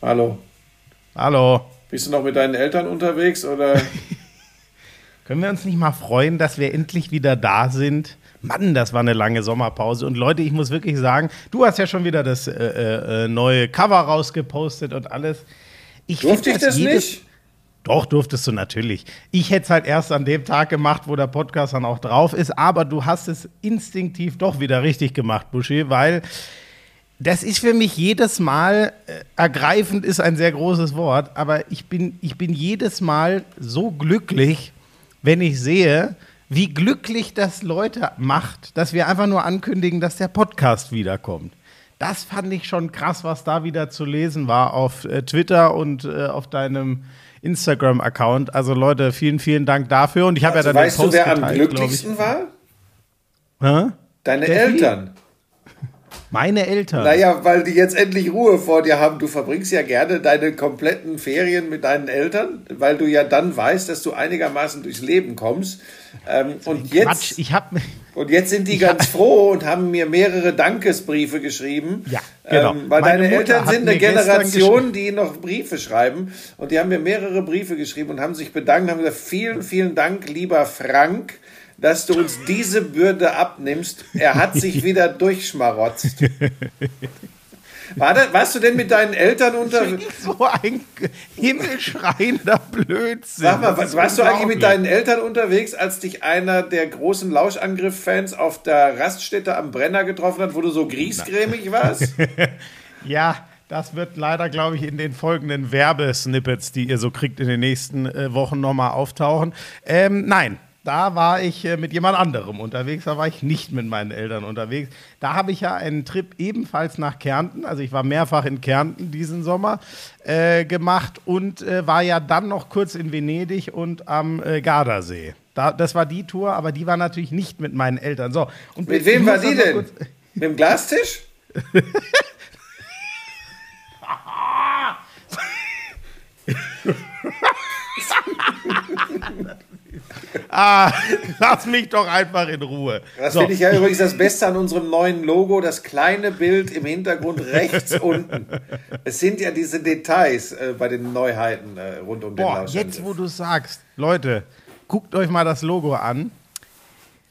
Hallo. Hallo. Bist du noch mit deinen Eltern unterwegs oder? Können wir uns nicht mal freuen, dass wir endlich wieder da sind? Mann, das war eine lange Sommerpause. Und Leute, ich muss wirklich sagen, du hast ja schon wieder das äh, äh, äh neue Cover rausgepostet und alles. Ich Durfte ich das nicht? Doch, durftest du natürlich. Ich hätte es halt erst an dem Tag gemacht, wo der Podcast dann auch drauf ist, aber du hast es instinktiv doch wieder richtig gemacht, Buschi, weil das ist für mich jedes Mal, äh, ergreifend ist ein sehr großes Wort, aber ich bin, ich bin jedes Mal so glücklich, wenn ich sehe, wie glücklich das Leute macht, dass wir einfach nur ankündigen, dass der Podcast wiederkommt. Das fand ich schon krass, was da wieder zu lesen war auf äh, Twitter und äh, auf deinem Instagram-Account. Also Leute, vielen, vielen Dank dafür. Und ich habe also ja dann weißt den Post du, wer geteilt, am glücklichsten war? Hä? Deine Der Eltern. Meine Eltern. Naja, weil die jetzt endlich Ruhe vor dir haben. Du verbringst ja gerne deine kompletten Ferien mit deinen Eltern, weil du ja dann weißt, dass du einigermaßen durchs Leben kommst. Ähm, und jetzt. Quatsch, ich hab, und jetzt sind die ganz froh und haben mir mehrere Dankesbriefe geschrieben. Ja, genau. Ähm, weil Meine deine Mutter Eltern sind eine Generation, die noch Briefe schreiben. Und die haben mir mehrere Briefe geschrieben und haben sich bedankt, haben gesagt, vielen, vielen Dank, lieber Frank dass du uns diese Bürde abnimmst. Er hat sich wieder durchschmarotzt. War das, warst du denn mit deinen Eltern unterwegs? So ein himmelschreiender Blödsinn. Sag mal, was, warst du eigentlich mit deinen Eltern unterwegs, als dich einer der großen Lauschangriff-Fans auf der Raststätte am Brenner getroffen hat, wo du so griesgrämig warst? ja, das wird leider, glaube ich, in den folgenden Werbesnippets, die ihr so kriegt, in den nächsten äh, Wochen nochmal auftauchen. Ähm, nein, da war ich äh, mit jemand anderem unterwegs, da war ich nicht mit meinen Eltern unterwegs. Da habe ich ja einen Trip ebenfalls nach Kärnten, also ich war mehrfach in Kärnten diesen Sommer äh, gemacht und äh, war ja dann noch kurz in Venedig und am äh, Gardasee. Da, das war die Tour, aber die war natürlich nicht mit meinen Eltern. So, und mit wem war die denn? mit dem Glastisch? ah, lass mich doch einfach in Ruhe. Das so. finde ich ja übrigens das Beste an unserem neuen Logo, das kleine Bild im Hintergrund rechts unten. Es sind ja diese Details äh, bei den Neuheiten äh, rund um Boah, den Jetzt, wo du sagst, Leute, guckt euch mal das Logo an.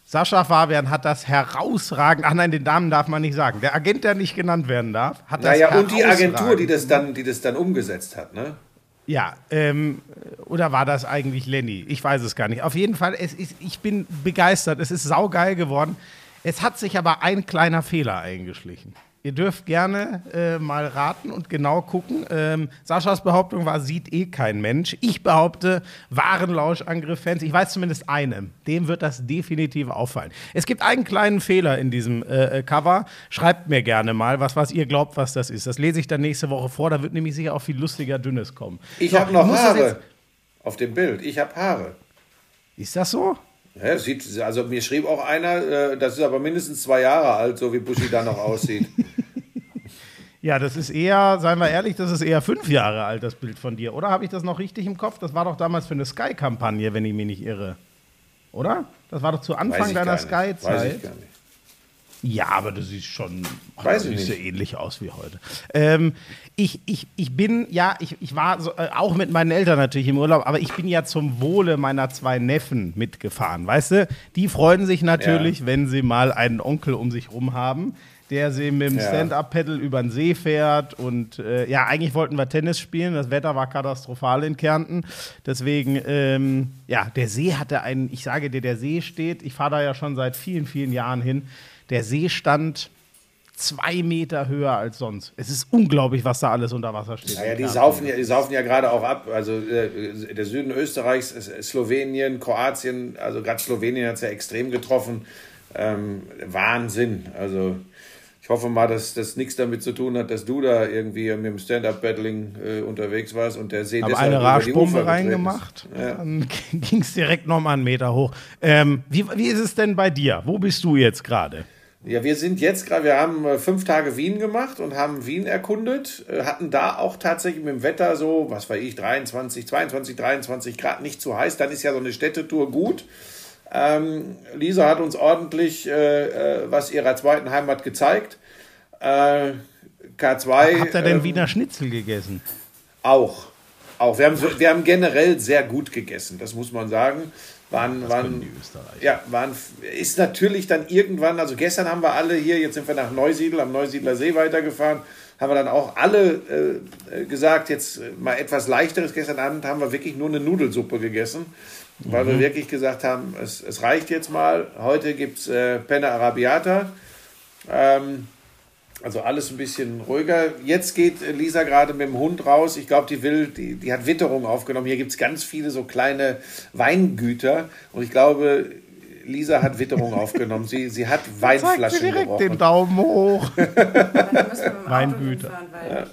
Sascha Fabian hat das herausragend, ach nein, den Damen darf man nicht sagen. Der Agent, der nicht genannt werden darf, hat das naja, und die Agentur, die das dann, die das dann umgesetzt hat, ne? Ja, ähm, oder war das eigentlich Lenny? Ich weiß es gar nicht. Auf jeden Fall, es ist, ich bin begeistert. Es ist saugeil geworden. Es hat sich aber ein kleiner Fehler eingeschlichen. Ihr dürft gerne äh, mal raten und genau gucken. Ähm, Saschas Behauptung war, sieht eh kein Mensch. Ich behaupte, wahren Lauschangriff-Fans, ich weiß zumindest einem, dem wird das definitiv auffallen. Es gibt einen kleinen Fehler in diesem äh, äh, Cover. Schreibt mir gerne mal, was, was ihr glaubt, was das ist. Das lese ich dann nächste Woche vor. Da wird nämlich sicher auch viel lustiger Dünnes kommen. Ich so, habe noch Haare auf dem Bild. Ich habe Haare. Ist das so? Ja, sieht, also mir schrieb auch einer, äh, das ist aber mindestens zwei Jahre alt, so wie Buschi da noch aussieht. Ja, das ist eher, seien wir ehrlich, das ist eher fünf Jahre alt, das Bild von dir. Oder habe ich das noch richtig im Kopf? Das war doch damals für eine Sky-Kampagne, wenn ich mich nicht irre. Oder? Das war doch zu Anfang deiner Sky-Zeit. Weiß ich gar nicht. Ja, aber das sieht schon Weiß ich nicht. ähnlich aus wie heute. Ähm, ich, ich, ich bin, ja, ich, ich war so, äh, auch mit meinen Eltern natürlich im Urlaub, aber ich bin ja zum Wohle meiner zwei Neffen mitgefahren. Weißt du, die freuen sich natürlich, ja. wenn sie mal einen Onkel um sich rum haben der sie mit dem ja. Stand-Up-Pedal über den See fährt. Und äh, ja, eigentlich wollten wir Tennis spielen. Das Wetter war katastrophal in Kärnten. Deswegen, ähm, ja, der See hatte einen, ich sage dir, der See steht, ich fahre da ja schon seit vielen, vielen Jahren hin. Der See stand zwei Meter höher als sonst. Es ist unglaublich, was da alles unter Wasser steht. Naja, die saufen ja, die saufen ja gerade auch ab. Also äh, der Süden Österreichs, Slowenien, Kroatien, also gerade Slowenien hat es ja extrem getroffen. Ähm, Wahnsinn. Also ich hoffe mal, dass das nichts damit zu tun hat, dass du da irgendwie mit dem Stand-Up-Battling äh, unterwegs warst und der See Habe eine Rauschbombe reingemacht, ja. dann ging es direkt nochmal einen Meter hoch. Ähm, wie, wie ist es denn bei dir? Wo bist du jetzt gerade? Ja, wir sind jetzt gerade, wir haben äh, fünf Tage Wien gemacht und haben Wien erkundet, äh, hatten da auch tatsächlich mit dem Wetter so, was weiß ich, 23, 22, 23 Grad, nicht zu heiß, dann ist ja so eine Städtetour gut. Ähm, Lisa hat uns ordentlich äh, äh, was ihrer zweiten Heimat gezeigt. Äh, K2. Habt ihr denn ähm, Wiener Schnitzel gegessen? Auch. Auch. Wir haben, wir haben generell sehr gut gegessen, das muss man sagen. Waren, waren. Ja, waren, ist natürlich dann irgendwann, also gestern haben wir alle hier, jetzt sind wir nach Neusiedl, am Neusiedler See weitergefahren, haben wir dann auch alle äh, gesagt, jetzt mal etwas leichteres. Gestern Abend haben wir wirklich nur eine Nudelsuppe gegessen, weil mhm. wir wirklich gesagt haben, es, es reicht jetzt mal. Heute gibt es äh, Penne Arabiata. Ähm, also alles ein bisschen ruhiger. Jetzt geht Lisa gerade mit dem Hund raus. Ich glaube, die will, die, die hat Witterung aufgenommen. Hier gibt es ganz viele so kleine Weingüter. Und ich glaube, Lisa hat Witterung aufgenommen. Sie, sie hat Weinflaschen direkt gebrochen. den Daumen hoch. Weingüter. Ja.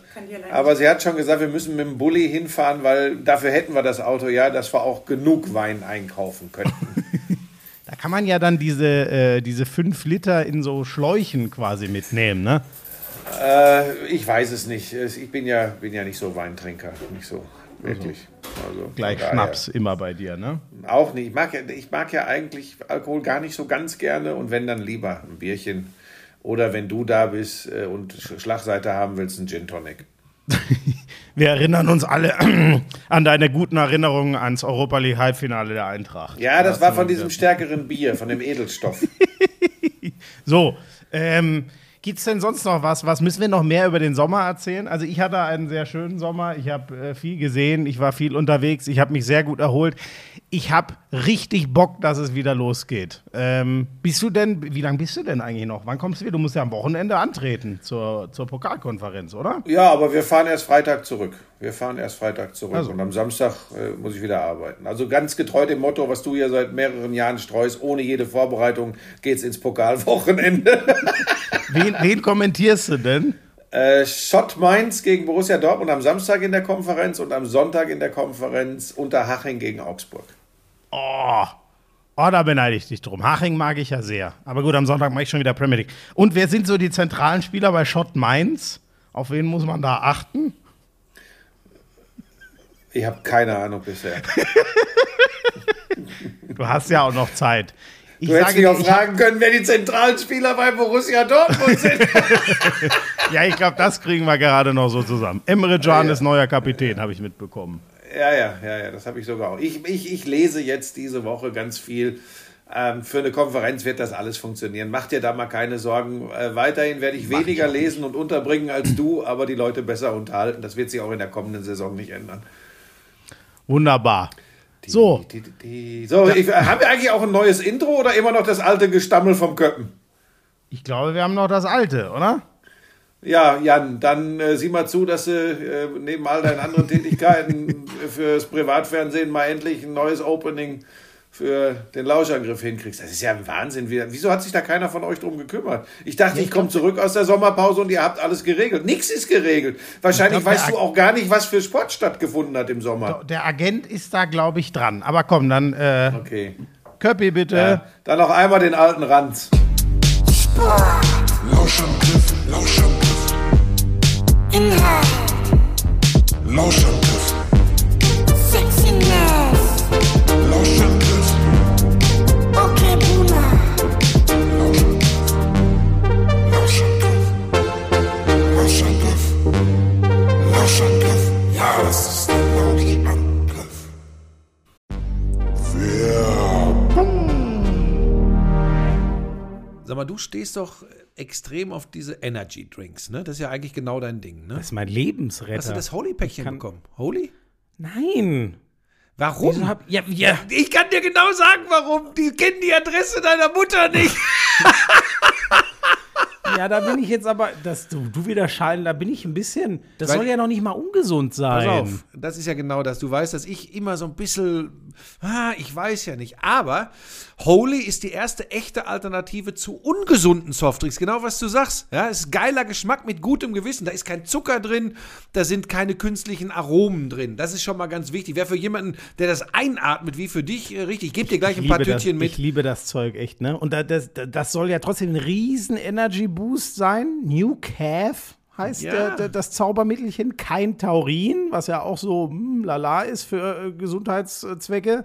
Aber sie hat schon gesagt, wir müssen mit dem Bulli hinfahren, weil dafür hätten wir das Auto ja, dass wir auch genug Wein einkaufen könnten. Kann man ja dann diese, äh, diese fünf Liter in so Schläuchen quasi mitnehmen, ne? Äh, ich weiß es nicht. Ich bin ja, bin ja nicht so Weintrinker. Nicht so wirklich. Also, Gleich Schnaps immer bei dir, ne? Auch nicht. Ich mag, ja, ich mag ja eigentlich Alkohol gar nicht so ganz gerne und wenn dann lieber ein Bierchen. Oder wenn du da bist äh, und Schlagseite haben willst, ein Gin Tonic. Wir erinnern uns alle an deine guten Erinnerungen ans Europa League Halbfinale der Eintracht. Ja, das, das war von diesem stärkeren Bier, von dem Edelstoff. so, ähm, Gibt es denn sonst noch was? Was müssen wir noch mehr über den Sommer erzählen? Also ich hatte einen sehr schönen Sommer. Ich habe äh, viel gesehen. Ich war viel unterwegs. Ich habe mich sehr gut erholt. Ich habe richtig Bock, dass es wieder losgeht. Ähm, bist du denn, wie lange bist du denn eigentlich noch? Wann kommst du wieder? Du musst ja am Wochenende antreten zur, zur Pokalkonferenz, oder? Ja, aber wir fahren erst Freitag zurück. Wir fahren erst Freitag zurück also. und am Samstag äh, muss ich wieder arbeiten. Also ganz getreu dem Motto, was du hier seit mehreren Jahren streust, ohne jede Vorbereitung geht's ins Pokalwochenende. wen, wen kommentierst du denn? Äh, Schott Mainz gegen Borussia Dortmund am Samstag in der Konferenz und am Sonntag in der Konferenz Unterhaching gegen Augsburg. Oh, oh da beneide ich dich drum. Haching mag ich ja sehr. Aber gut, am Sonntag mache ich schon wieder Premier League. Und wer sind so die zentralen Spieler bei Schott Mainz? Auf wen muss man da achten? Ich habe keine Ahnung bisher. du hast ja auch noch Zeit. Ich du hättest mich auch fragen können, wer die zentralen Spieler bei Borussia Dortmund sind. ja, ich glaube, das kriegen wir gerade noch so zusammen. Emre Can ja, ist neuer Kapitän, habe ich mitbekommen. Ja, ja, ja, ja, das habe ich sogar auch. Ich, ich, ich lese jetzt diese Woche ganz viel. Ähm, für eine Konferenz wird das alles funktionieren. Mach dir da mal keine Sorgen. Äh, weiterhin werde ich Mach weniger ich lesen und unterbringen als du, aber die Leute besser unterhalten. Das wird sich auch in der kommenden Saison nicht ändern. Wunderbar. So. Die, die, so, ich, haben wir eigentlich auch ein neues Intro oder immer noch das alte Gestammel vom Köppen? Ich glaube, wir haben noch das alte, oder? Ja, Jan, dann äh, sieh mal zu, dass du äh, neben all deinen anderen Tätigkeiten fürs Privatfernsehen mal endlich ein neues Opening für den Lauschangriff hinkriegst. Das ist ja ein Wahnsinn. Wieso hat sich da keiner von euch drum gekümmert? Ich dachte, ich komme zurück aus der Sommerpause und ihr habt alles geregelt. Nichts ist geregelt. Wahrscheinlich glaub, weißt du auch gar nicht, was für Sport stattgefunden hat im Sommer. Der Agent ist da, glaube ich, dran. Aber komm, dann. Äh, okay. Köppi, bitte. Ja, dann noch einmal den alten Ranz. Lauschangriff, Lauschangriff. Inhalt. Lauschangriff. Sag mal, du stehst doch extrem auf diese Energy Drinks, ne? Das ist ja eigentlich genau dein Ding, ne? Das ist mein Lebensretter. Hast du das Holy-Päckchen bekommen? Holy? Nein. Warum? Hab, ja, ja. Ich kann dir genau sagen, warum. Die kennen die Adresse deiner Mutter nicht. Ja, da bin ich jetzt aber, dass du, du wieder scheiden, da bin ich ein bisschen, das Weil, soll ja noch nicht mal ungesund sein. Pass auf, das ist ja genau das. Du weißt, dass ich immer so ein bisschen, ah, ich weiß ja nicht, aber Holy ist die erste echte Alternative zu ungesunden Softdrinks. Genau was du sagst. Ja, es ist geiler Geschmack mit gutem Gewissen. Da ist kein Zucker drin, da sind keine künstlichen Aromen drin. Das ist schon mal ganz wichtig. Wäre für jemanden, der das einatmet, wie für dich, äh, richtig. Ich gebe dir gleich ein paar Tütchen das, mit. Ich liebe das Zeug echt, ne? Und das, das soll ja trotzdem ein riesen Energy Boost sein. New Calf heißt ja. der, der, das Zaubermittelchen. Kein Taurin, was ja auch so hm, lala ist für äh, Gesundheitszwecke.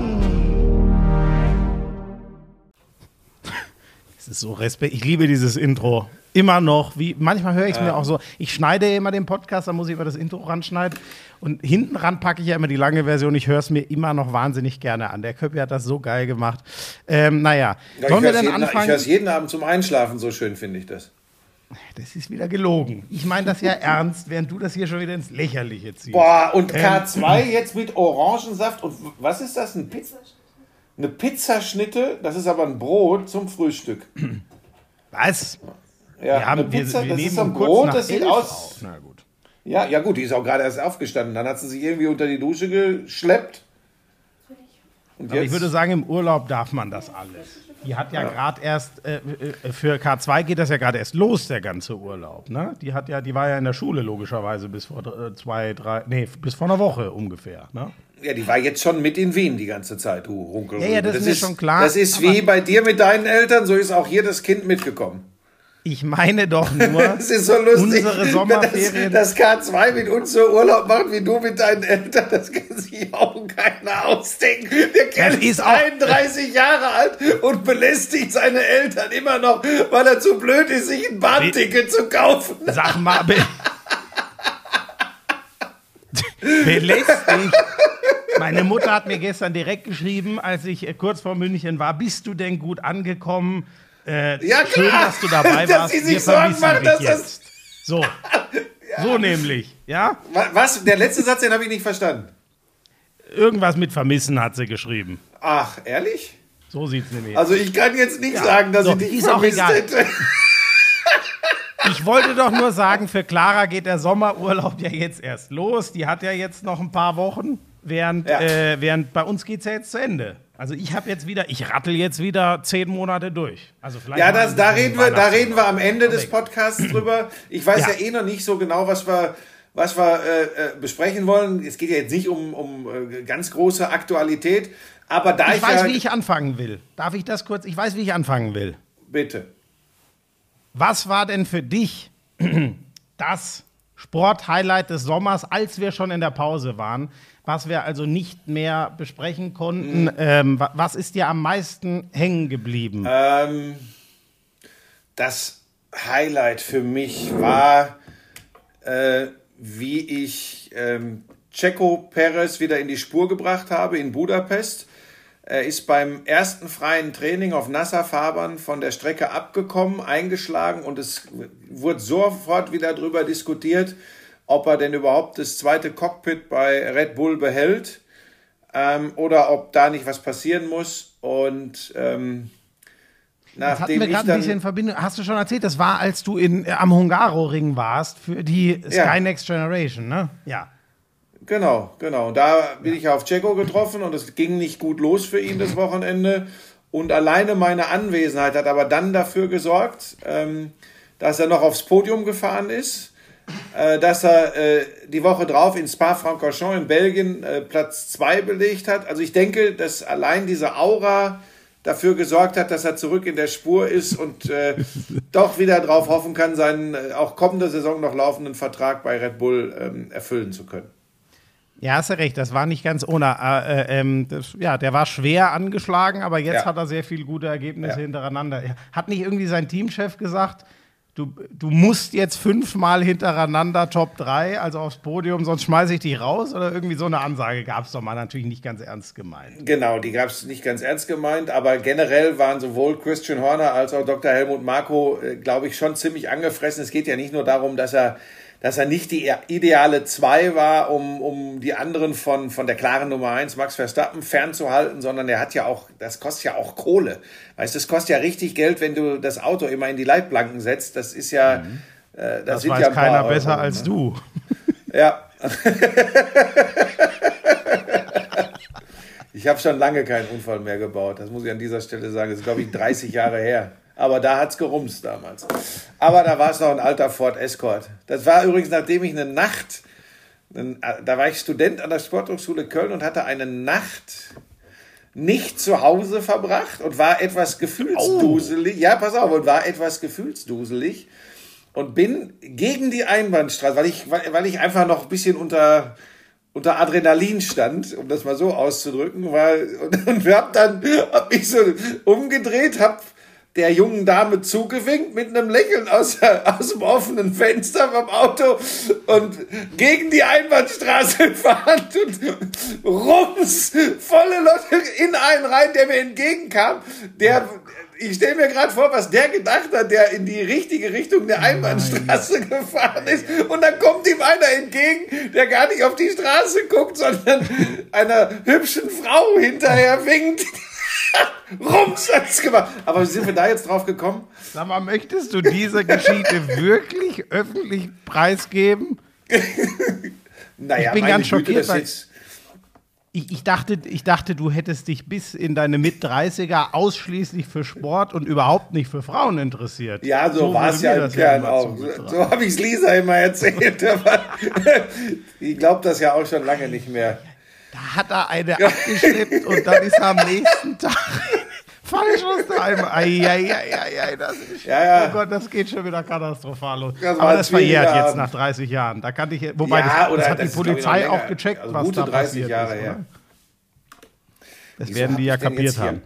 Es ist so Respekt. Ich liebe dieses Intro. Immer noch. Wie, manchmal höre ich es ja. mir auch so. Ich schneide ja immer den Podcast, dann muss ich immer das Intro ranschneiden. Und hinten ran packe ich ja immer die lange Version. Ich höre es mir immer noch wahnsinnig gerne an. Der Köppi hat das so geil gemacht. Ähm, naja, ja, sollen wir denn jeden, anfangen? Ich höre es jeden Abend zum Einschlafen, so schön finde ich das. Das ist wieder gelogen. Ich meine das ja ernst, während du das hier schon wieder ins Lächerliche ziehst. Boah, und K2 ähm, jetzt mit Orangensaft und was ist das? Ein Pizza? Eine Pizzaschnitte, das ist aber ein Brot zum Frühstück. Was? Ja, wir haben, eine Pizza, wir, wir das ist ein Brot, das sieht aus. Na gut. Ja, ja gut, die ist auch gerade erst aufgestanden. Dann hat sie sich irgendwie unter die Dusche geschleppt. Und aber ich würde sagen, im Urlaub darf man das alles. Die hat ja, ja. gerade erst, äh, äh für K2 geht das ja gerade erst los, der ganze Urlaub. Ne? Die hat ja, die war ja in der Schule logischerweise bis vor äh, zwei, drei, nee, bis vor einer Woche ungefähr. Ne? Ja, die war jetzt schon mit in Wien die ganze Zeit, du Runkel. Ja, ja, das, das ist mir schon klar. Das ist wie bei dir mit deinen Eltern, so ist auch hier das Kind mitgekommen. Ich meine doch nur, das ist so lustig, unsere Sommerferien. Das, das K2 mit uns so Urlaub macht wie du mit deinen Eltern, das kann sich auch keiner ausdenken. Der Kerl ist 31 Jahre alt und belästigt seine Eltern immer noch, weil er zu blöd ist, sich ein Bahnticket zu kaufen. Sag mal, belästigt. Meine Mutter hat mir gestern direkt geschrieben, als ich äh, kurz vor München war, bist du denn gut angekommen? Äh, ja, klar. Schön, dass du dabei dass warst. Sie sich Sorgen macht, dass. Das so. ja. So nämlich, ja? Was? Der letzte Satz, den habe ich nicht verstanden. Irgendwas mit Vermissen hat sie geschrieben. Ach, ehrlich? So sieht es nämlich Also ich kann jetzt nicht ja. sagen, dass so, ich dich ist vermisst hätte. Ich wollte doch nur sagen, für Clara geht der Sommerurlaub ja jetzt erst los. Die hat ja jetzt noch ein paar Wochen, während, ja. äh, während bei uns geht es ja jetzt zu Ende. Also ich habe jetzt wieder, ich rattel jetzt wieder zehn Monate durch. Also vielleicht ja, das, da, reden wir, da reden wir am Ende des Podcasts drüber. Ich weiß ja. ja, eh noch nicht so genau, was wir, was wir äh, äh, besprechen wollen. Es geht ja jetzt nicht um, um äh, ganz große Aktualität. Aber da ich, ich weiß, ja, wie ich anfangen will. Darf ich das kurz? Ich weiß, wie ich anfangen will. Bitte. Was war denn für dich das Sporthighlight des Sommers, als wir schon in der Pause waren? was wir also nicht mehr besprechen konnten. Mhm. Ähm, was ist dir am meisten hängen geblieben? Ähm, das Highlight für mich war, äh, wie ich ähm, Checo Perez wieder in die Spur gebracht habe in Budapest. Er ist beim ersten freien Training auf Nasser-Fahrbahn von der Strecke abgekommen, eingeschlagen und es wurde sofort wieder darüber diskutiert, ob er denn überhaupt das zweite Cockpit bei Red Bull behält ähm, oder ob da nicht was passieren muss. Und ähm, nachdem wir gerade ein bisschen Verbindung. Hast du schon erzählt, das war, als du in, äh, am Hungaroring warst für die Sky ja. Next Generation, ne? Ja. Genau, genau. Und da bin ja. ich auf Checo getroffen und es ging nicht gut los für ihn das Wochenende. Und alleine meine Anwesenheit hat aber dann dafür gesorgt, ähm, dass er noch aufs Podium gefahren ist äh, dass er äh, die Woche drauf in Spa-Francorchamps in Belgien äh, Platz 2 belegt hat. Also ich denke, dass allein diese Aura dafür gesorgt hat, dass er zurück in der Spur ist und äh, doch wieder darauf hoffen kann, seinen äh, auch kommende Saison noch laufenden Vertrag bei Red Bull ähm, erfüllen zu können. Ja, hast du recht, das war nicht ganz ohne. Äh, äh, ähm, das, ja, der war schwer angeschlagen, aber jetzt ja. hat er sehr viele gute Ergebnisse ja. hintereinander. Hat nicht irgendwie sein Teamchef gesagt, du, du musst jetzt fünfmal hintereinander Top 3, also aufs Podium, sonst schmeiße ich dich raus? Oder irgendwie so eine Ansage gab es doch mal natürlich nicht ganz ernst gemeint. Genau, die gab es nicht ganz ernst gemeint, aber generell waren sowohl Christian Horner als auch Dr. Helmut Marko, äh, glaube ich, schon ziemlich angefressen. Es geht ja nicht nur darum, dass er dass er nicht die ideale 2 war, um, um die anderen von, von der klaren Nummer 1, Max Verstappen, fernzuhalten, sondern er hat ja auch, das kostet ja auch Kohle. Weißt du, es kostet ja richtig Geld, wenn du das Auto immer in die Leitplanken setzt. Das ist ja, mhm. äh, das, das sind weiß ja keiner Euro, besser als ne? du. Ja. ich habe schon lange keinen Unfall mehr gebaut. Das muss ich an dieser Stelle sagen. Das ist, glaube ich, 30 Jahre her. Aber da hat es gerumst damals. Aber da war es noch ein alter Ford Escort. Das war übrigens, nachdem ich eine Nacht, da war ich Student an der Sporthochschule Köln und hatte eine Nacht nicht zu Hause verbracht und war etwas gefühlsduselig. Oh. Ja, pass auf, und war etwas gefühlsduselig und bin gegen die Einbahnstraße, weil ich, weil ich einfach noch ein bisschen unter, unter Adrenalin stand, um das mal so auszudrücken, weil, und, und hab dann, hab mich so umgedreht, hab der jungen Dame zugewinkt mit einem Lächeln aus, aus dem offenen Fenster vom Auto und gegen die Einbahnstraße fahren und rums, volle Leute in einen rein, der mir entgegenkam, der, ich stelle mir gerade vor, was der gedacht hat, der in die richtige Richtung der Einbahnstraße Nein. gefahren ist. Und dann kommt ihm einer entgegen, der gar nicht auf die Straße guckt, sondern einer hübschen Frau hinterher winkt. Rums hat's gemacht. Aber wie sind wir da jetzt drauf gekommen? Sag mal, möchtest du diese Geschichte wirklich öffentlich preisgeben? naja, ich bin ganz schockiert. Güte, ich, ich, dachte, ich dachte, du hättest dich bis in deine Mit-30er ausschließlich für Sport und überhaupt nicht für Frauen interessiert. Ja, so, so war es ja im Kern auch. So, so habe ich es Lisa immer erzählt. ich glaube das ja auch schon lange nicht mehr. Da hat er eine abgeschleppt und dann ist er am nächsten Tag falsch aus der Eimer. Eieieiei, das ist, ja, ja. Oh Gott, das geht schon wieder katastrophal los. Das Aber das verjährt jetzt nach 30 Jahren. Da kann ich, wobei ja, das, das hat das die Polizei auch gecheckt, also was da passiert Jahre ist. Her. Das Wieso werden die ja kapiert haben.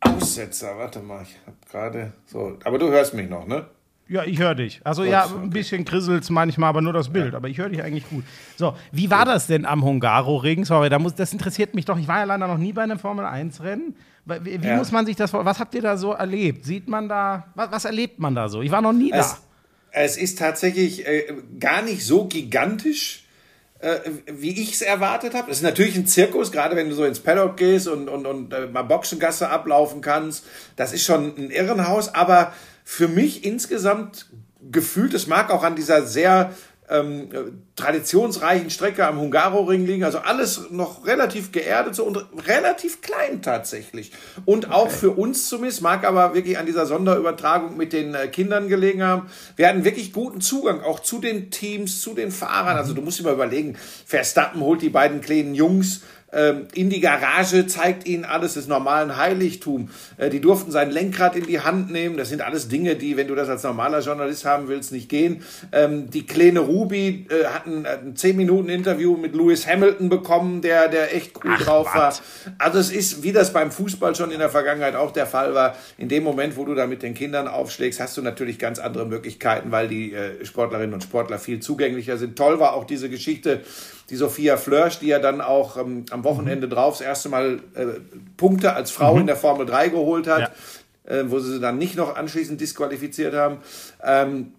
Aussetzer, warte mal, ich habe gerade so. Aber du hörst mich noch, ne? Ja, ich höre dich. Also Gut, ja, ein bisschen krisselt manchmal, aber nur das Bild. Ja. Aber ich höre dich eigentlich gut. So, wie war das denn am Hungaro-Ring? Sorry, da muss, das interessiert mich doch. Ich war ja leider noch nie bei einem Formel-1-Rennen. Wie, wie ja. muss man sich das Was habt ihr da so erlebt? Sieht man da, was, was erlebt man da so? Ich war noch nie es, da. Es ist tatsächlich äh, gar nicht so gigantisch. Äh, wie ich es erwartet habe. Es ist natürlich ein Zirkus, gerade wenn du so ins Paddock gehst und, und, und äh, mal Boxengasse ablaufen kannst. Das ist schon ein Irrenhaus, aber für mich insgesamt gefühlt, es mag auch an dieser sehr ähm, traditionsreichen Strecke am Hungaroring liegen. Also alles noch relativ geerdet so und relativ klein tatsächlich. Und auch für uns zumindest, mag aber wirklich an dieser Sonderübertragung mit den äh, Kindern gelegen haben. Wir hatten wirklich guten Zugang auch zu den Teams, zu den Fahrern. Also du musst dir mal überlegen, Verstappen holt die beiden kleinen Jungs in die Garage, zeigt ihnen alles des normalen Heiligtum. Äh, die durften sein Lenkrad in die Hand nehmen. Das sind alles Dinge, die, wenn du das als normaler Journalist haben willst, nicht gehen. Ähm, die kleine Ruby äh, hat ein, ein 10 Minuten Interview mit Lewis Hamilton bekommen, der, der echt cool Ach, drauf war. Also es ist, wie das beim Fußball schon in der Vergangenheit auch der Fall war, in dem Moment, wo du da mit den Kindern aufschlägst, hast du natürlich ganz andere Möglichkeiten, weil die äh, Sportlerinnen und Sportler viel zugänglicher sind. Toll war auch diese Geschichte die Sophia Flörsch, die ja dann auch ähm, am Wochenende drauf das erste Mal äh, Punkte als Frau mhm. in der Formel 3 geholt hat, ja. äh, wo sie sie dann nicht noch anschließend disqualifiziert haben. Ähm,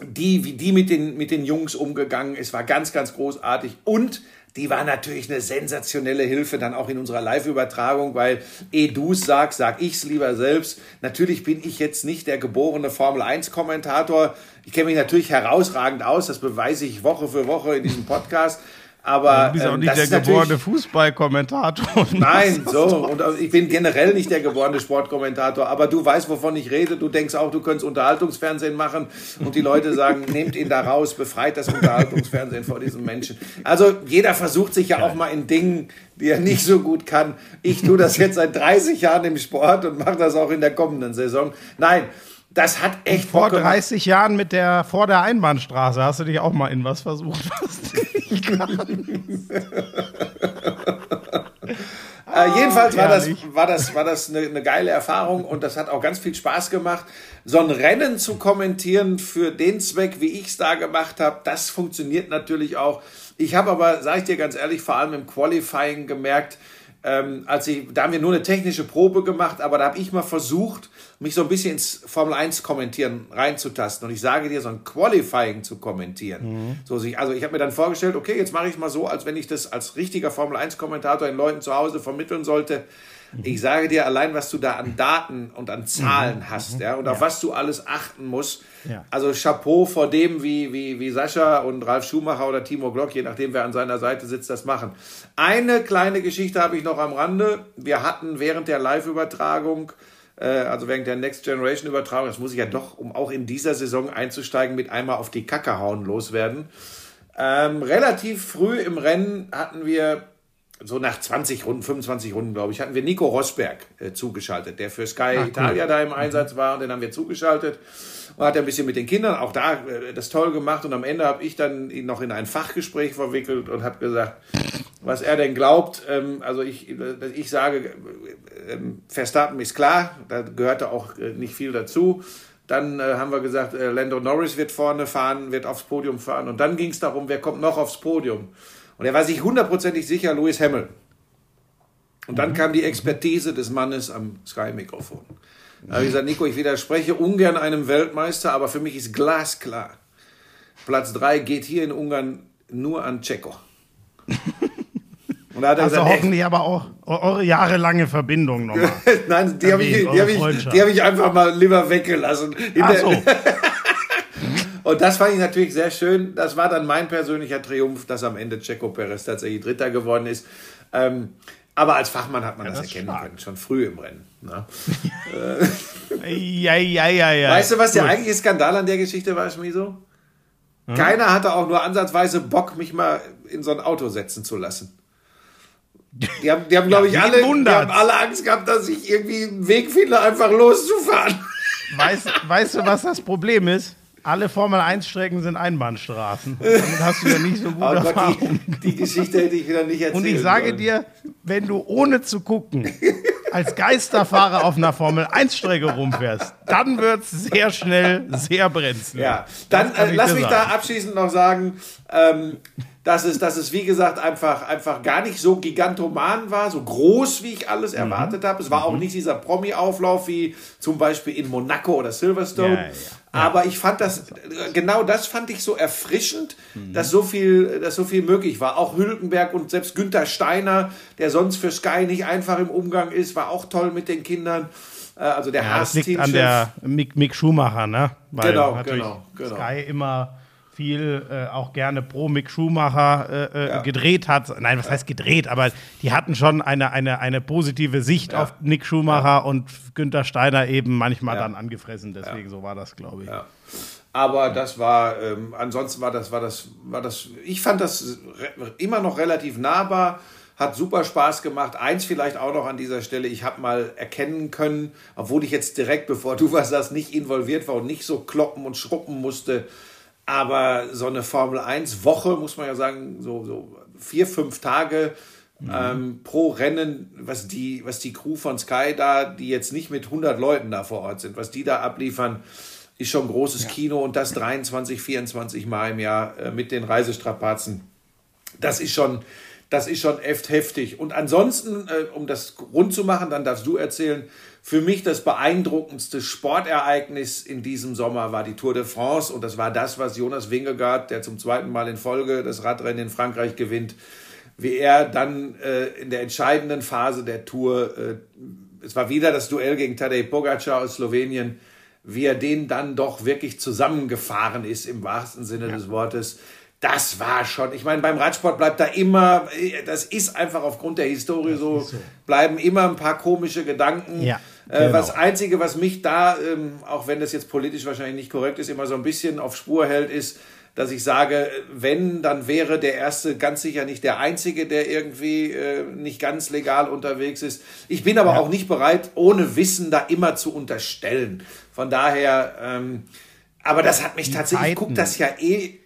die, wie die mit den, mit den Jungs umgegangen ist, war ganz, ganz großartig. Und die war natürlich eine sensationelle Hilfe dann auch in unserer Live-Übertragung, weil eh du es sagst, sag ich es lieber selbst. Natürlich bin ich jetzt nicht der geborene Formel-1-Kommentator. Ich kenne mich natürlich herausragend aus, das beweise ich Woche für Woche in diesem Podcast. Aber du bist auch ähm, nicht der geborene Fußballkommentator. Nein, so. Und ich bin generell nicht der geborene Sportkommentator. Aber du weißt, wovon ich rede. Du denkst auch, du könntest Unterhaltungsfernsehen machen. Und die Leute sagen, nehmt ihn da raus, befreit das Unterhaltungsfernsehen vor diesen Menschen. Also jeder versucht sich ja auch mal in Dingen, die er nicht so gut kann. Ich tue das jetzt seit 30 Jahren im Sport und mache das auch in der kommenden Saison. Nein. Das hat echt Vor 30 Jahren mit der vor der Einbahnstraße hast du dich auch mal in was versucht. äh, jedenfalls war das, war das, war das eine, eine, geile Erfahrung und das hat auch ganz viel Spaß gemacht. So ein Rennen zu kommentieren für den Zweck, wie ich es da gemacht habe, das funktioniert natürlich auch. Ich habe aber, sage ich dir ganz ehrlich, vor allem im Qualifying gemerkt, ähm, als ich, da haben wir nur eine technische Probe gemacht, aber da habe ich mal versucht, mich so ein bisschen ins Formel 1 kommentieren reinzutasten. Und ich sage dir, so ein Qualifying zu kommentieren. Mhm. So, also ich habe mir dann vorgestellt, okay, jetzt mache ich mal so, als wenn ich das als richtiger Formel 1 Kommentator den Leuten zu Hause vermitteln sollte. Ich sage dir allein, was du da an Daten und an Zahlen mhm. hast, ja, und auf was du alles achten musst. Ja. Also Chapeau vor dem, wie, wie, wie Sascha und Ralf Schumacher oder Timo Glock, je nachdem, wer an seiner Seite sitzt, das machen. Eine kleine Geschichte habe ich noch am Rande. Wir hatten während der Live-Übertragung also während der Next Generation Übertragung, das muss ich ja doch, um auch in dieser Saison einzusteigen, mit einmal auf die Kacke hauen loswerden. Ähm, relativ früh im Rennen hatten wir so nach 20 Runden, 25 Runden, glaube ich, hatten wir Nico Rosberg äh, zugeschaltet, der für Sky Ach, Italia cool. da im. Einsatz war und den haben wir zugeschaltet und hat ein bisschen mit den Kindern auch da äh, das toll gemacht und am Ende habe ich dann ihn noch in ein Fachgespräch verwickelt und habe gesagt, was er denn glaubt. Ähm, also ich, äh, ich sage, äh, Verstappen ist klar, da gehörte auch äh, nicht viel dazu. Dann äh, haben wir gesagt, äh, Lando Norris wird vorne fahren, wird aufs Podium fahren. Und dann ging es darum, wer kommt noch aufs Podium. Und er war sich hundertprozentig sicher, Lewis Hamilton. Und dann mhm. kam die Expertise des Mannes am Sky-Mikrofon. Da habe ich gesagt, Nico, ich widerspreche ungern einem Weltmeister, aber für mich ist glasklar. Platz 3 geht hier in Ungarn nur an Checo. Und da hat er also gesagt, hoffentlich ey, aber auch eure jahrelange Verbindung nochmal. Nein, die habe ich, die hab ich, hab ich einfach mal lieber weggelassen. Ach so. Und das fand ich natürlich sehr schön. Das war dann mein persönlicher Triumph, dass am Ende Checo Perez tatsächlich Dritter geworden ist. Ähm, aber als Fachmann hat man ja, das, das erkennen stark. können, schon früh im Rennen. Ne? ja, ja, ja, ja. Weißt du, was der eigentliche Skandal an der Geschichte war, Schmiso? Hm? Keiner hatte auch nur ansatzweise Bock, mich mal in so ein Auto setzen zu lassen. Die haben, die haben glaube ich, alle, die haben alle Angst gehabt, dass ich irgendwie einen Weg finde, einfach loszufahren. Weißt, weißt du, was das Problem ist? Alle Formel-1-Strecken sind Einbahnstraßen. Damit hast du ja nicht so gut oh Erfahrung. Die, die, Geschichte hätte ich wieder nicht erzählt. Und ich sage wollen. dir, wenn du ohne zu gucken als Geisterfahrer auf einer Formel-1-Strecke rumfährst, dann wird es sehr schnell sehr brenzlig. Ja, dann äh, lass mich sagen. da abschließend noch sagen, ähm, dass es, dass es wie gesagt einfach, einfach gar nicht so gigantoman war, so groß, wie ich alles mhm. erwartet habe. Es war mhm. auch nicht dieser Promi-Auflauf wie zum Beispiel in Monaco oder Silverstone. Ja, ja. Aber ich fand das, genau das fand ich so erfrischend, mhm. dass so viel, dass so viel möglich war. Auch Hülkenberg und selbst Günther Steiner, der sonst für Sky nicht einfach im Umgang ist, war auch toll mit den Kindern. Äh, also der ja, Haas-Teamchef. an der Mick, Mick Schumacher, ne? Weil genau, genau, genau. Sky immer viel äh, auch gerne pro Mick Schumacher äh, äh, ja. gedreht hat. Nein, was heißt gedreht, aber die hatten schon eine, eine, eine positive Sicht ja. auf Nick Schumacher ja. und Günther Steiner eben manchmal dann angefressen. Deswegen so war das, glaube ich. Aber das war, ähm, ansonsten war das, war das, war das, ich fand das immer noch relativ nahbar hat super Spaß gemacht. Eins vielleicht auch noch an dieser Stelle, ich habe mal erkennen können, obwohl ich jetzt direkt, bevor du was sagst, nicht involviert war und nicht so kloppen und schruppen musste, aber so eine Formel 1 Woche, muss man ja sagen, so, so vier, fünf Tage mhm. ähm, pro Rennen, was die, was die Crew von Sky da, die jetzt nicht mit 100 Leuten da vor Ort sind, was die da abliefern, ist schon großes ja. Kino und das 23, 24 Mal im Jahr äh, mit den Reisestrapazen. Das ist schon, das ist schon echt heftig. Und ansonsten, äh, um das rund zu machen, dann darfst du erzählen, für mich das beeindruckendste Sportereignis in diesem Sommer war die Tour de France und das war das, was Jonas Wingegaard, der zum zweiten Mal in Folge das Radrennen in Frankreich gewinnt, wie er dann äh, in der entscheidenden Phase der Tour, äh, es war wieder das Duell gegen Tadej Pogacar aus Slowenien, wie er den dann doch wirklich zusammengefahren ist im wahrsten Sinne ja. des Wortes das war schon, ich meine, beim Radsport bleibt da immer, das ist einfach aufgrund der Historie so, so, bleiben immer ein paar komische Gedanken. Ja, äh, genau. Was Einzige, was mich da, ähm, auch wenn das jetzt politisch wahrscheinlich nicht korrekt ist, immer so ein bisschen auf Spur hält, ist, dass ich sage, wenn, dann wäre der Erste ganz sicher nicht der Einzige, der irgendwie äh, nicht ganz legal unterwegs ist. Ich bin aber ja. auch nicht bereit, ohne Wissen da immer zu unterstellen. Von daher, ähm, aber das hat mich Die tatsächlich, ich gucke das ja eh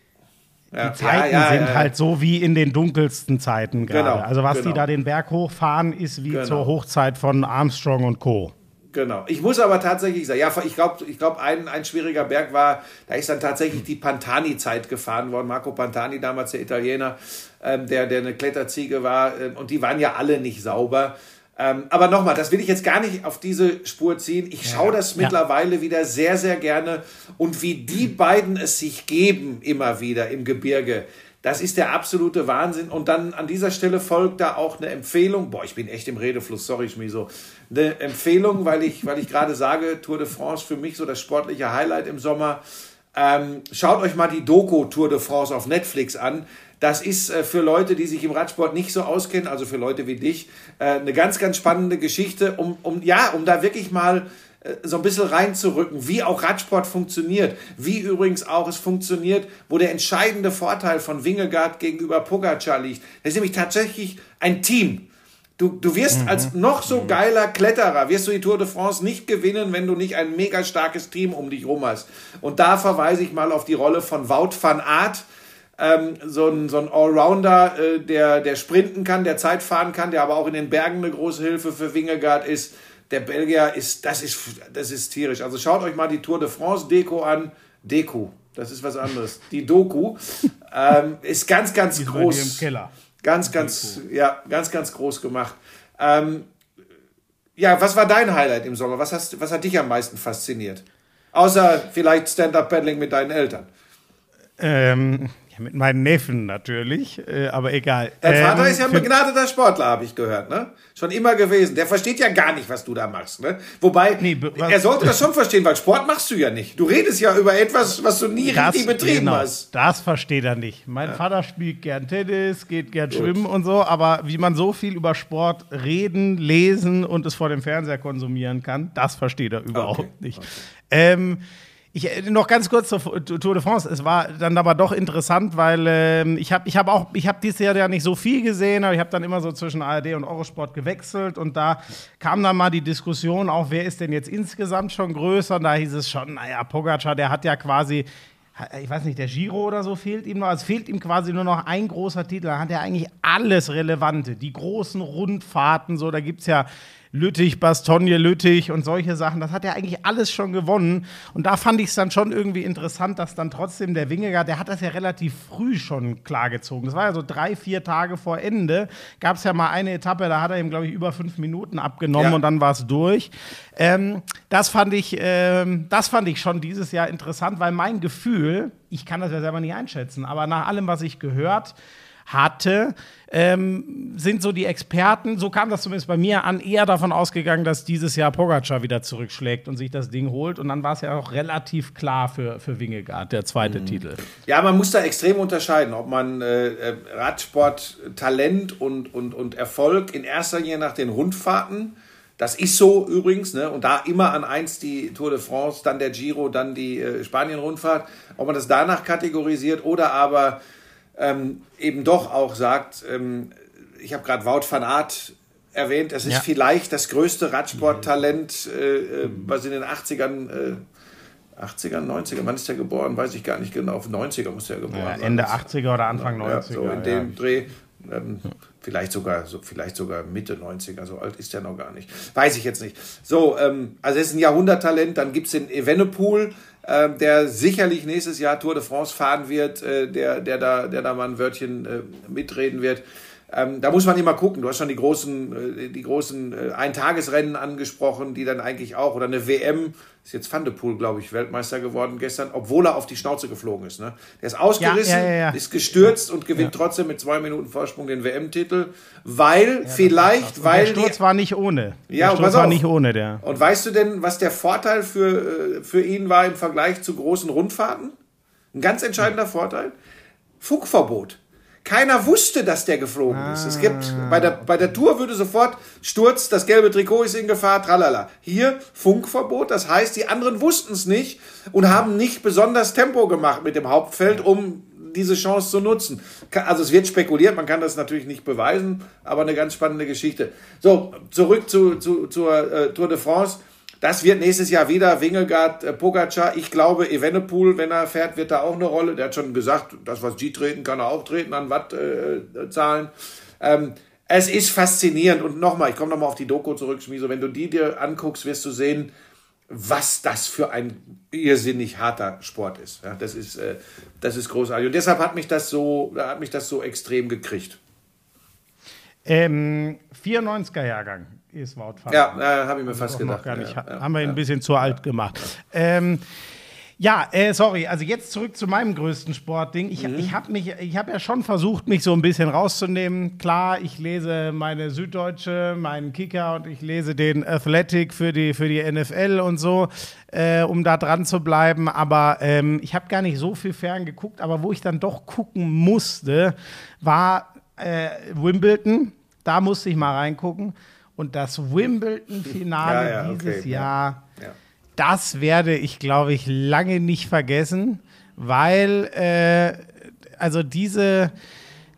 ja, die Zeiten ja, ja, sind halt so wie in den dunkelsten Zeiten gerade. Genau, also was genau. die da den Berg hochfahren, ist wie genau. zur Hochzeit von Armstrong und Co. Genau. Ich muss aber tatsächlich sagen, ja, ich glaube, ich glaub, ein, ein schwieriger Berg war, da ist dann tatsächlich die Pantani-Zeit gefahren worden. Marco Pantani, damals der Italiener, ähm, der, der eine Kletterziege war. Ähm, und die waren ja alle nicht sauber. Ähm, aber nochmal, das will ich jetzt gar nicht auf diese Spur ziehen. Ich schaue das ja. mittlerweile wieder sehr, sehr gerne. Und wie die beiden es sich geben, immer wieder im Gebirge, das ist der absolute Wahnsinn. Und dann an dieser Stelle folgt da auch eine Empfehlung. Boah, ich bin echt im Redefluss, sorry, Schmiso. Eine Empfehlung, weil ich, weil ich gerade sage, Tour de France für mich so das sportliche Highlight im Sommer. Ähm, schaut euch mal die Doku Tour de France auf Netflix an. Das ist äh, für Leute, die sich im Radsport nicht so auskennen, also für Leute wie dich, äh, eine ganz, ganz spannende Geschichte, um, um, ja, um da wirklich mal äh, so ein bisschen reinzurücken, wie auch Radsport funktioniert, wie übrigens auch es funktioniert, wo der entscheidende Vorteil von Wingegaard gegenüber Pogacar liegt. Das ist nämlich tatsächlich ein Team. Du, du wirst mhm. als noch so geiler Kletterer, wirst du die Tour de France nicht gewinnen, wenn du nicht ein mega starkes Team um dich rum hast. Und da verweise ich mal auf die Rolle von Wout van Aert, ähm, so ein, so ein Allrounder, äh, der, der sprinten kann, der Zeit fahren kann, der aber auch in den Bergen eine große Hilfe für Wingegaard ist. Der Belgier ist, das ist, das ist tierisch. Also schaut euch mal die Tour de France Deko an. Deko, das ist was anderes. Die Doku ähm, ist ganz, ganz die groß. Im Keller. Ganz, ganz, ja, ganz, ganz groß gemacht. Ähm, ja, was war dein Highlight im Sommer? Was, hast, was hat dich am meisten fasziniert? Außer vielleicht Stand-Up-Paddling mit deinen Eltern. Ähm, mit meinen Neffen natürlich, äh, aber egal. Dein Vater ähm, ist ja ein begnadeter Sportler, habe ich gehört, ne? Schon immer gewesen. Der versteht ja gar nicht, was du da machst, ne? Wobei, nee, er sollte das schon verstehen, weil Sport machst du ja nicht. Du redest ja über etwas, was du nie das, richtig betrieben genau, hast. Das versteht er nicht. Mein ja. Vater spielt gern Tennis, geht gern Gut. schwimmen und so, aber wie man so viel über Sport reden, lesen und es vor dem Fernseher konsumieren kann, das versteht er überhaupt okay. nicht. Okay. Ähm, ich, äh, noch ganz kurz zur Tour de France. Es war dann aber doch interessant, weil ähm, ich habe ich hab auch, ich habe dieses Jahr ja nicht so viel gesehen, aber ich habe dann immer so zwischen ARD und Eurosport gewechselt und da kam dann mal die Diskussion auch, wer ist denn jetzt insgesamt schon größer? Und da hieß es schon, naja, Pogacar, der hat ja quasi ich weiß nicht, der Giro oder so fehlt ihm noch. Es fehlt ihm quasi nur noch ein großer Titel. Da hat er eigentlich alles Relevante. Die großen Rundfahrten, so, da gibt es ja Lüttich, Bastogne, Lüttich und solche Sachen, das hat er eigentlich alles schon gewonnen. Und da fand ich es dann schon irgendwie interessant, dass dann trotzdem der Wingegar, der hat das ja relativ früh schon klargezogen. Das war ja so drei, vier Tage vor Ende. Gab es ja mal eine Etappe, da hat er ihm, glaube ich, über fünf Minuten abgenommen ja. und dann war es durch. Ähm, das, fand ich, ähm, das fand ich schon dieses Jahr interessant, weil mein Gefühl, ich kann das ja selber nicht einschätzen, aber nach allem, was ich gehört habe, hatte, ähm, sind so die Experten, so kam das zumindest bei mir an, eher davon ausgegangen, dass dieses Jahr Pogacar wieder zurückschlägt und sich das Ding holt. Und dann war es ja auch relativ klar für, für Wingegaard, der zweite mhm. Titel. Ja, man muss da extrem unterscheiden, ob man äh, äh Radsport, Talent und, und, und Erfolg in erster Linie nach den Rundfahrten das ist so übrigens, ne? Und da immer an eins die Tour de France, dann der Giro, dann die äh, Spanien-Rundfahrt. Ob man das danach kategorisiert oder aber ähm, eben doch auch sagt, ähm, ich habe gerade Wout van Aert erwähnt, es ist ja. vielleicht das größte Radsporttalent, äh, äh was in den 80ern, äh, 80ern, 90ern, wann ist der geboren? Weiß ich gar nicht genau. Auf 90er muss er geboren ja, sein. Ende 80er oder Anfang 90er. Ja, so in dem Dreh. Ähm, vielleicht sogar so, vielleicht sogar Mitte 90er, so alt ist er noch gar nicht. Weiß ich jetzt nicht. So, ähm, also es ist ein Jahrhunderttalent. Dann gibt es den Evenepoel, äh, der sicherlich nächstes Jahr Tour de France fahren wird, äh, der, der, da, der da mal ein Wörtchen äh, mitreden wird. Ähm, da muss man immer gucken. Du hast schon die großen, äh, die großen äh, Eintagesrennen angesprochen, die dann eigentlich auch, oder eine WM, ist jetzt Van de Poel, glaube ich, Weltmeister geworden gestern, obwohl er auf die Schnauze geflogen ist. Ne? Der ist ausgerissen, ja, ja, ja, ist gestürzt und gewinnt trotzdem mit zwei Minuten Vorsprung den WM-Titel, weil vielleicht, weil. Der Sturz die, war nicht ohne. Ja, der Sturz war nicht ohne, der. Und weißt du denn, was der Vorteil für, äh, für ihn war im Vergleich zu großen Rundfahrten? Ein ganz entscheidender Vorteil Funkverbot. Keiner wusste, dass der geflogen ah. ist. Es gibt bei der, bei der Tour würde sofort Sturz, das gelbe Trikot ist in Gefahr, tralala. Hier Funkverbot, das heißt, die anderen wussten es nicht und haben nicht besonders Tempo gemacht mit dem Hauptfeld, um diese Chance zu nutzen. Also es wird spekuliert, man kann das natürlich nicht beweisen, aber eine ganz spannende Geschichte. So, zurück zu, zu, zur äh, Tour de France. Das wird nächstes Jahr wieder Wingegaard, äh, Pogacar. Ich glaube, Evenepoel, wenn er fährt, wird da auch eine Rolle. Der hat schon gesagt, das, was die treten, kann er auch treten an Wattzahlen. Äh, ähm, es ist faszinierend. Und nochmal, ich komme nochmal auf die Doku zurück, Schmieso. Wenn du die dir anguckst, wirst du sehen, was das für ein irrsinnig harter Sport ist. Ja, das ist, äh, das ist großartig. Und deshalb hat mich das so, hat mich das so extrem gekriegt. Ähm, 94er Jahrgang van Ja, äh, habe ich mir fast gedacht. Ja, ja, haben wir ihn ein bisschen zu alt gemacht. Ähm, ja, äh, sorry, also jetzt zurück zu meinem größten Sportding. Ich, mhm. ich habe mich, ich habe ja schon versucht, mich so ein bisschen rauszunehmen. Klar, ich lese meine Süddeutsche, meinen Kicker und ich lese den Athletic für die, für die NFL und so, äh, um da dran zu bleiben. Aber ähm, ich habe gar nicht so viel fern geguckt. Aber wo ich dann doch gucken musste, war äh, Wimbledon. Da musste ich mal reingucken. Und das Wimbledon-Finale ja, ja, dieses okay, Jahr. Ja das werde ich, glaube ich, lange nicht vergessen, weil äh, also diese,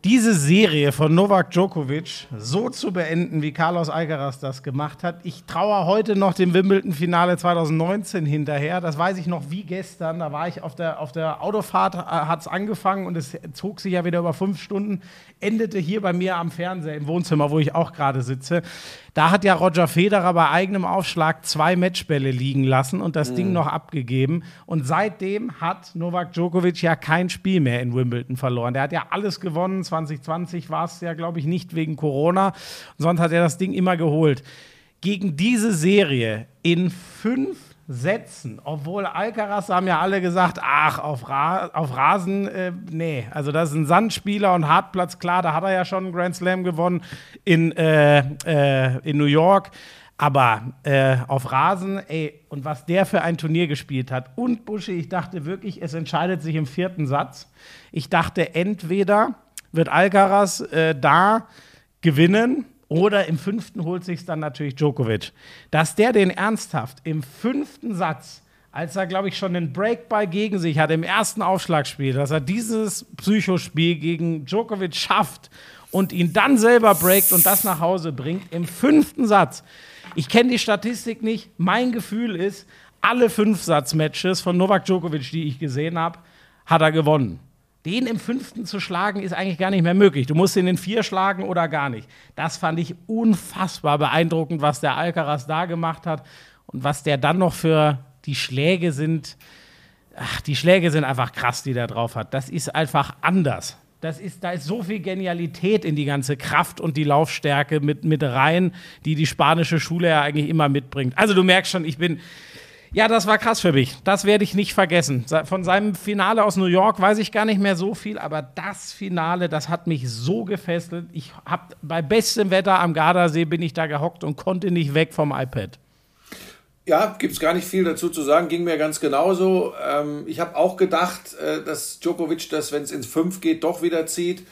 diese Serie von Novak Djokovic so zu beenden, wie Carlos Alcaraz das gemacht hat. Ich traue heute noch dem Wimbledon-Finale 2019 hinterher. Das weiß ich noch wie gestern. Da war ich auf der, auf der Autofahrt, äh, hat es angefangen und es zog sich ja wieder über fünf Stunden. Endete hier bei mir am Fernseher im Wohnzimmer, wo ich auch gerade sitze. Da hat ja Roger Federer bei eigenem Aufschlag zwei Matchbälle liegen lassen und das mhm. Ding noch abgegeben. Und seitdem hat Novak Djokovic ja kein Spiel mehr in Wimbledon verloren. Der hat ja alles gewonnen. 2020 war es ja, glaube ich, nicht wegen Corona. Sonst hat er das Ding immer geholt. Gegen diese Serie in fünf Sätzen, obwohl Alcaraz haben ja alle gesagt, ach, auf, Ra auf Rasen, äh, nee, also das ist ein Sandspieler und Hartplatz, klar, da hat er ja schon einen Grand Slam gewonnen in, äh, äh, in New York, aber äh, auf Rasen, ey, und was der für ein Turnier gespielt hat. Und Buschi, ich dachte wirklich, es entscheidet sich im vierten Satz. Ich dachte, entweder wird Alcaraz äh, da gewinnen oder im fünften holt sich dann natürlich Djokovic. Dass der den ernsthaft im fünften Satz, als er, glaube ich, schon den Breakball gegen sich hat, im ersten Aufschlagspiel, dass er dieses Psychospiel gegen Djokovic schafft und ihn dann selber breakt und das nach Hause bringt, im fünften Satz. Ich kenne die Statistik nicht. Mein Gefühl ist, alle fünf Satz-Matches von Novak Djokovic, die ich gesehen habe, hat er gewonnen. Den im fünften zu schlagen, ist eigentlich gar nicht mehr möglich. Du musst ihn in vier schlagen oder gar nicht. Das fand ich unfassbar beeindruckend, was der Alcaraz da gemacht hat und was der dann noch für die Schläge sind. Ach, die Schläge sind einfach krass, die der drauf hat. Das ist einfach anders. Das ist, da ist so viel Genialität in die ganze Kraft und die Laufstärke mit, mit rein, die die spanische Schule ja eigentlich immer mitbringt. Also du merkst schon, ich bin, ja, das war krass für mich. Das werde ich nicht vergessen. Von seinem Finale aus New York weiß ich gar nicht mehr so viel, aber das Finale, das hat mich so gefesselt. Ich habe bei bestem Wetter am Gardasee bin ich da gehockt und konnte nicht weg vom iPad. Ja, gibt es gar nicht viel dazu zu sagen. Ging mir ganz genauso. Ähm, ich habe auch gedacht, äh, dass Djokovic das, wenn es ins Fünf geht, doch wieder zieht.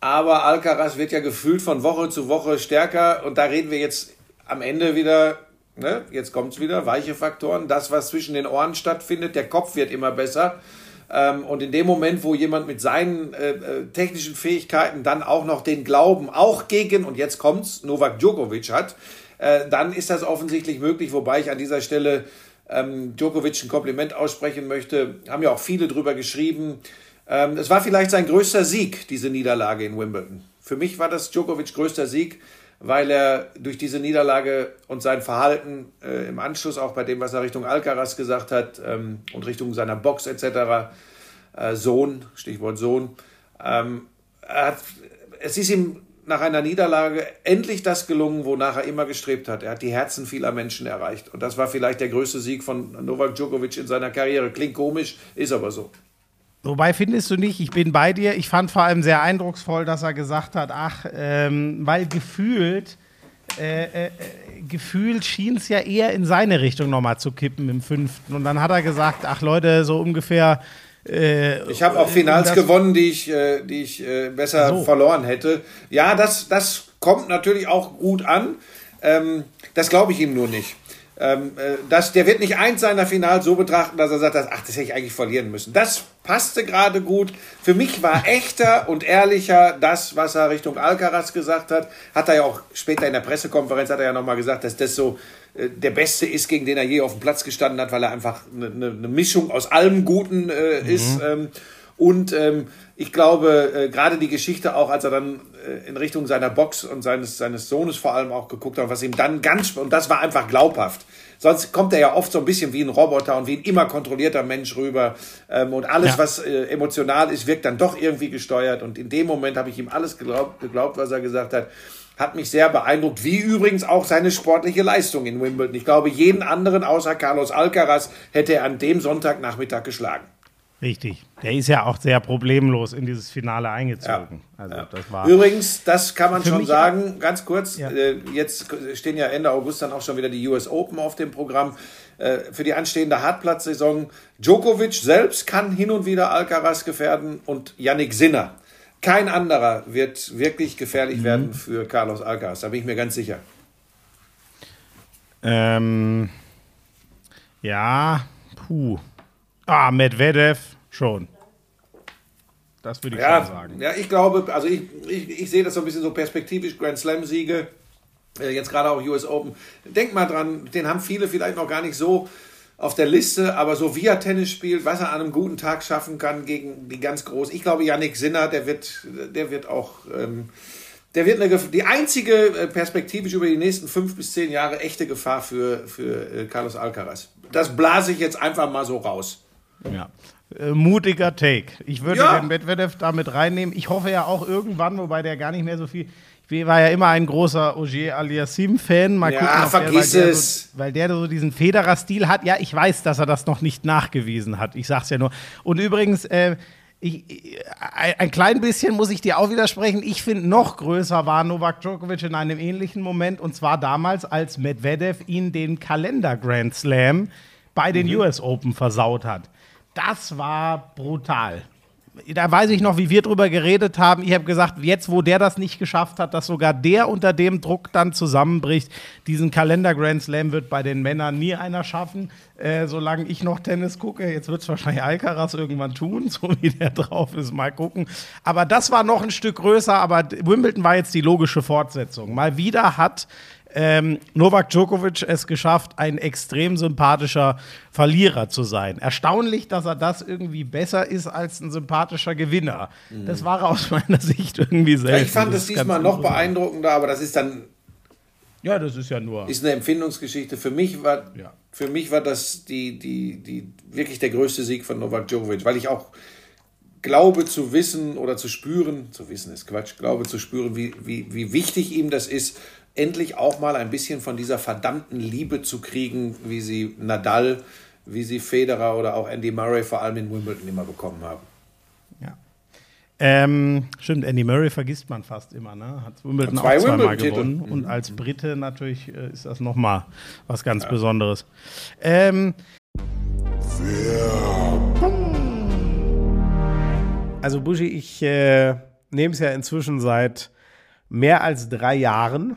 Aber Alcaraz wird ja gefühlt von Woche zu Woche stärker. Und da reden wir jetzt am Ende wieder ne, jetzt kommt es wieder, weiche Faktoren, das, was zwischen den Ohren stattfindet, der Kopf wird immer besser. Ähm, und in dem Moment, wo jemand mit seinen äh, äh, technischen Fähigkeiten dann auch noch den Glauben, auch gegen, und jetzt kommt's, Novak Djokovic hat, äh, dann ist das offensichtlich möglich, wobei ich an dieser Stelle ähm, Djokovic ein Kompliment aussprechen möchte. Haben ja auch viele drüber geschrieben. Ähm, es war vielleicht sein größter Sieg, diese Niederlage in Wimbledon. Für mich war das Djokovic größter Sieg weil er durch diese Niederlage und sein Verhalten äh, im Anschluss auch bei dem, was er Richtung Alcaraz gesagt hat ähm, und Richtung seiner Box etc., äh, Sohn, Stichwort Sohn, ähm, hat, es ist ihm nach einer Niederlage endlich das gelungen, wonach er immer gestrebt hat. Er hat die Herzen vieler Menschen erreicht. Und das war vielleicht der größte Sieg von Novak Djokovic in seiner Karriere. Klingt komisch, ist aber so. Wobei findest du nicht, ich bin bei dir. Ich fand vor allem sehr eindrucksvoll, dass er gesagt hat, ach, ähm, weil gefühlt, äh, äh, gefühlt schien es ja eher in seine Richtung nochmal zu kippen im fünften. Und dann hat er gesagt, ach Leute, so ungefähr Äh, ich habe auch Finals gewonnen, die ich, äh, die ich äh, besser so. verloren hätte. Ja, das, das kommt natürlich auch gut an. Ähm, das glaube ich ihm nur nicht. Ähm, äh, das, der wird nicht eins seiner Finals so betrachten, dass er sagt, dass, ach, das hätte ich eigentlich verlieren müssen. Das passte gerade gut. Für mich war echter und ehrlicher das, was er Richtung Alcaraz gesagt hat. Hat er ja auch später in der Pressekonferenz hat er ja nochmal gesagt, dass das so äh, der Beste ist, gegen den er je auf dem Platz gestanden hat, weil er einfach eine, eine Mischung aus allem Guten äh, mhm. ist. Ähm, und ähm, ich glaube, äh, gerade die Geschichte auch, als er dann äh, in Richtung seiner Box und seines, seines Sohnes vor allem auch geguckt hat, was ihm dann ganz, und das war einfach glaubhaft. Sonst kommt er ja oft so ein bisschen wie ein Roboter und wie ein immer kontrollierter Mensch rüber. Ähm, und alles, ja. was äh, emotional ist, wirkt dann doch irgendwie gesteuert. Und in dem Moment habe ich ihm alles geglaubt, geglaubt, was er gesagt hat hat mich sehr beeindruckt, wie übrigens auch seine sportliche Leistung in Wimbledon. Ich glaube, jeden anderen außer Carlos Alcaraz hätte er an dem Sonntagnachmittag geschlagen. Richtig. Der ist ja auch sehr problemlos in dieses Finale eingezogen. Ja. Also, ja. Das war Übrigens, das kann man schon sagen, ganz kurz, ja. äh, jetzt stehen ja Ende August dann auch schon wieder die US Open auf dem Programm. Äh, für die anstehende Hartplatzsaison. Djokovic selbst kann hin und wieder Alcaraz gefährden und Yannick Sinner. Kein anderer wird wirklich gefährlich mhm. werden für Carlos Alcaraz, da bin ich mir ganz sicher. Ähm, ja, puh. Ah, Medvedev schon. Das würde ich ja, schon sagen. Ja, ich glaube, also ich, ich, ich sehe das so ein bisschen so perspektivisch, Grand Slam-Siege, äh, jetzt gerade auch US Open. Denk mal dran, den haben viele vielleicht noch gar nicht so auf der Liste, aber so wie er Tennis spielt, was er an einem guten Tag schaffen kann gegen die ganz großen. Ich glaube, Yannick Sinner, der wird, der wird auch, ähm, der wird eine, die einzige äh, perspektivisch über die nächsten fünf bis zehn Jahre echte Gefahr für, für äh, Carlos Alcaraz. Das blase ich jetzt einfach mal so raus. Ja. Äh, mutiger Take. Ich würde ja. den Medvedev damit reinnehmen. Ich hoffe ja auch irgendwann, wobei der gar nicht mehr so viel. Ich war ja immer ein großer Ogier Aliassim-Fan. Mal ja, gucken, vergiss der, weil es. Der so, weil der so diesen Federer-Stil hat. Ja, ich weiß, dass er das noch nicht nachgewiesen hat. Ich sag's ja nur. Und übrigens, äh, ich, ein klein bisschen muss ich dir auch widersprechen. Ich finde, noch größer war Novak Djokovic in einem ähnlichen Moment. Und zwar damals, als Medvedev ihn den Kalender Grand Slam bei den mhm. US Open versaut hat das war brutal. Da weiß ich noch, wie wir drüber geredet haben. Ich habe gesagt, jetzt, wo der das nicht geschafft hat, dass sogar der unter dem Druck dann zusammenbricht, diesen Kalender Grand Slam wird bei den Männern nie einer schaffen, äh, solange ich noch Tennis gucke. Jetzt wird es wahrscheinlich Alcaraz irgendwann tun, so wie der drauf ist. Mal gucken. Aber das war noch ein Stück größer, aber Wimbledon war jetzt die logische Fortsetzung. Mal wieder hat ähm, Novak Djokovic es geschafft, ein extrem sympathischer Verlierer zu sein. Erstaunlich, dass er das irgendwie besser ist als ein sympathischer Gewinner. Mhm. Das war aus meiner Sicht irgendwie. Ja, ich fand es diesmal noch beeindruckender, aber das ist dann. Ja, das ist ja nur. Ist eine Empfindungsgeschichte. Für mich war, ja. für mich war das die, die, die, wirklich der größte Sieg von Novak Djokovic, weil ich auch glaube zu wissen oder zu spüren, zu wissen ist Quatsch, glaube zu spüren, wie, wie, wie wichtig ihm das ist, endlich auch mal ein bisschen von dieser verdammten Liebe zu kriegen, wie sie Nadal, wie sie Federer oder auch Andy Murray vor allem in Wimbledon immer bekommen haben. Ja. Ähm, stimmt, Andy Murray vergisst man fast immer, ne? Hat Wimbledon auch zweimal gewonnen. Mhm. Und als Brite natürlich äh, ist das nochmal was ganz ja. Besonderes. Ähm, also Buschi, ich äh, nehme es ja inzwischen seit mehr als drei Jahren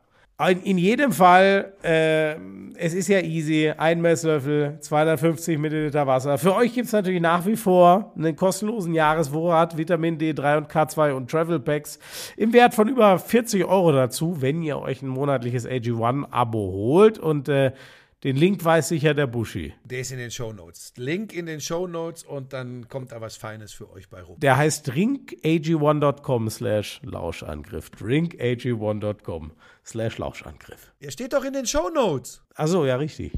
In jedem Fall, äh, es ist ja easy. Ein Messlöffel, 250 Milliliter Wasser. Für euch gibt es natürlich nach wie vor einen kostenlosen Jahresvorrat Vitamin D3 und K2 und Travel Packs im Wert von über 40 Euro dazu, wenn ihr euch ein monatliches AG1-Abo holt. Und äh, den Link weiß sicher der Buschi. Der ist in den Show Notes. Link in den Show Notes und dann kommt da was Feines für euch bei rum. Der heißt drinkag1.com slash Lauschangriff. drinkag1.com slash Lauschangriff. Er steht doch in den Show Notes. Achso, ja, richtig.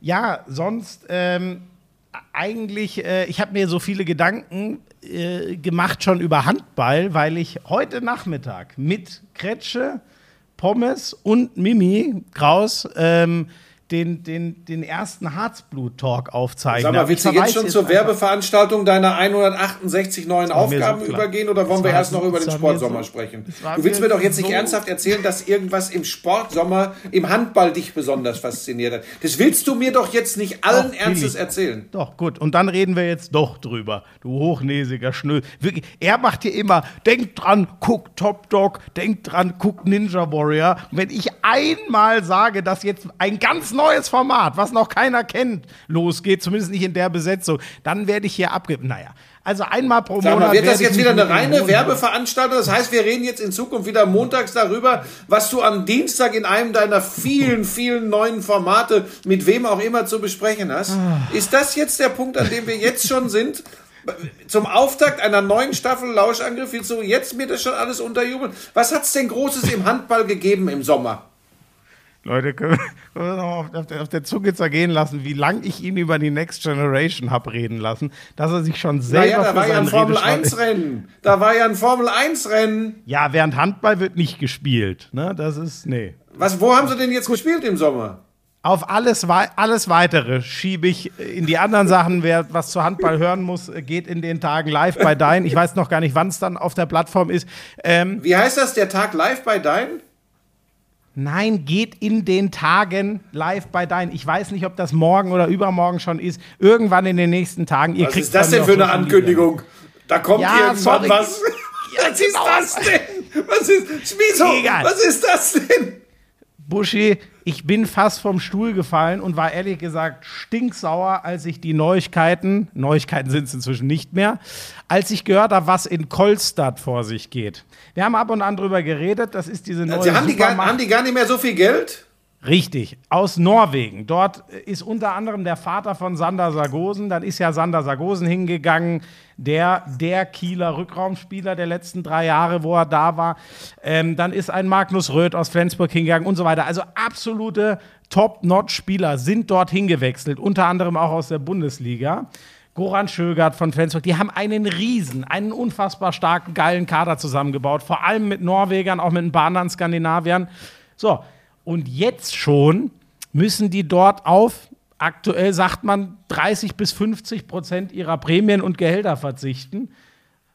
Ja, sonst ähm, eigentlich, äh, ich habe mir so viele Gedanken äh, gemacht schon über Handball, weil ich heute Nachmittag mit Kretsche, Pommes und Mimi Kraus ähm, den, den, den ersten Harzblut-Talk aufzeichnen. Sag mal, willst du jetzt schon zur Werbeveranstaltung deiner 168 neuen Aufgaben so übergehen oder wollen wir erst noch über den Sportsommer so, sprechen? Du willst mir doch jetzt so nicht ernsthaft erzählen, dass irgendwas im Sportsommer, im Handball dich besonders fasziniert hat. Das willst du mir doch jetzt nicht allen doch, Ernstes erzählen. Doch, gut. Und dann reden wir jetzt doch drüber. Du hochnäsiger Schnöll. Wirklich, er macht hier immer, denk dran, guck Top Dog, denk dran, guck Ninja Warrior. Und wenn ich einmal sage, dass jetzt ein ganz neues Format, was noch keiner kennt, losgeht, zumindest nicht in der Besetzung, dann werde ich hier abgeben. Naja, also einmal pro Monat. Mal, wird das jetzt wieder eine reine Werbeveranstaltung? Das heißt, wir reden jetzt in Zukunft wieder montags darüber, was du am Dienstag in einem deiner vielen, vielen neuen Formate mit wem auch immer zu besprechen hast. Ah. Ist das jetzt der Punkt, an dem wir jetzt schon sind? Zum Auftakt einer neuen Staffel Lauschangriff willst du jetzt mir das schon alles unterjubeln? Was hat es denn Großes im Handball gegeben im Sommer? Leute, können wir noch auf der, auf der Zunge zergehen lassen, wie lange ich ihn über die Next Generation habe reden lassen, dass er sich schon selber. Naja, da war ja ein Formel-1-Rennen. Da war ja ein Formel-1-Rennen. Ja, während Handball wird nicht gespielt. Ne? Das ist, nee. Was, wo haben sie denn jetzt gespielt im Sommer? Auf alles, alles Weitere schiebe ich in die anderen Sachen. Wer was zu Handball hören muss, geht in den Tagen live bei Dein. Ich weiß noch gar nicht, wann es dann auf der Plattform ist. Ähm, Wie heißt das, der Tag live bei Dein? Nein, geht in den Tagen live bei deinen. Ich weiß nicht, ob das morgen oder übermorgen schon ist. Irgendwann in den nächsten Tagen. Ihr was ist das denn für eine Ankündigung? Da kommt ja, irgendwann sorry. was. Ja, was ist genau. das denn? Was ist, Schmieso, was ist das denn? Buschi, ich bin fast vom Stuhl gefallen und war ehrlich gesagt stinksauer, als ich die Neuigkeiten, Neuigkeiten sind es inzwischen nicht mehr, als ich gehört habe, was in Kolstadt vor sich geht. Wir haben ab und an drüber geredet, das ist diese neue. Sie haben die, gar, haben die gar nicht mehr so viel Geld? Richtig, aus Norwegen. Dort ist unter anderem der Vater von Sander Sargosen. Dann ist ja Sander Sargosen hingegangen, der, der Kieler Rückraumspieler der letzten drei Jahre, wo er da war. Ähm, dann ist ein Magnus Röth aus Flensburg hingegangen und so weiter. Also absolute Top-Notch-Spieler sind dort hingewechselt, unter anderem auch aus der Bundesliga. Goran Schögert von Flensburg, die haben einen riesen, einen unfassbar starken, geilen Kader zusammengebaut. Vor allem mit Norwegern, auch mit ein paar anderen Skandinaviern. So, und jetzt schon müssen die dort auf, aktuell sagt man, 30 bis 50 Prozent ihrer Prämien und Gehälter verzichten,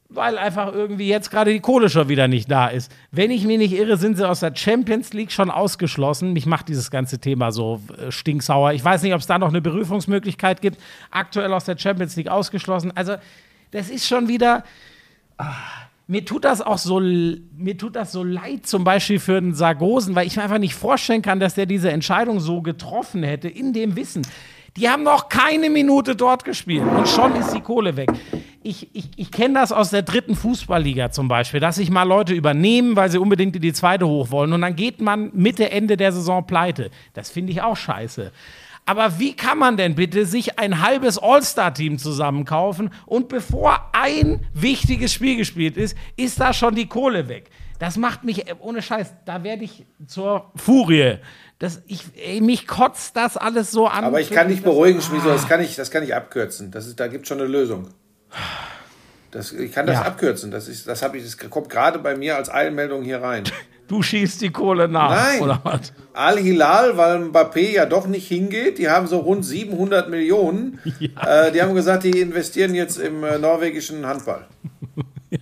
weil einfach irgendwie jetzt gerade die Kohle schon wieder nicht da ist. Wenn ich mich nicht irre, sind sie aus der Champions League schon ausgeschlossen. Mich macht dieses ganze Thema so äh, stinksauer. Ich weiß nicht, ob es da noch eine Berufungsmöglichkeit gibt. Aktuell aus der Champions League ausgeschlossen. Also, das ist schon wieder. Ah mir tut das auch so, mir tut das so leid, zum Beispiel für den Sargosen, weil ich mir einfach nicht vorstellen kann, dass der diese Entscheidung so getroffen hätte, in dem Wissen. Die haben noch keine Minute dort gespielt und schon ist die Kohle weg. Ich, ich, ich kenne das aus der dritten Fußballliga zum Beispiel, dass sich mal Leute übernehmen, weil sie unbedingt in die zweite hoch wollen und dann geht man Mitte, Ende der Saison pleite. Das finde ich auch scheiße. Aber wie kann man denn bitte sich ein halbes All-Star-Team zusammenkaufen und bevor ein wichtiges Spiel gespielt ist, ist da schon die Kohle weg? Das macht mich, ohne Scheiß, da werde ich zur Furie. Das, ich, ey, mich kotzt das alles so an. Aber ich kann dich beruhigen, Schmieso, das kann ich, das kann ich abkürzen. Das ist, da gibt es schon eine Lösung. Das, ich kann das ja. abkürzen. Das, ist, das, ich, das kommt gerade bei mir als Eilmeldung hier rein. Du schießt die Kohle nach, Nein. oder was? Al-Hilal, weil Mbappé ja doch nicht hingeht, die haben so rund 700 Millionen. Ja. Äh, die haben gesagt, die investieren jetzt im äh, norwegischen Handball.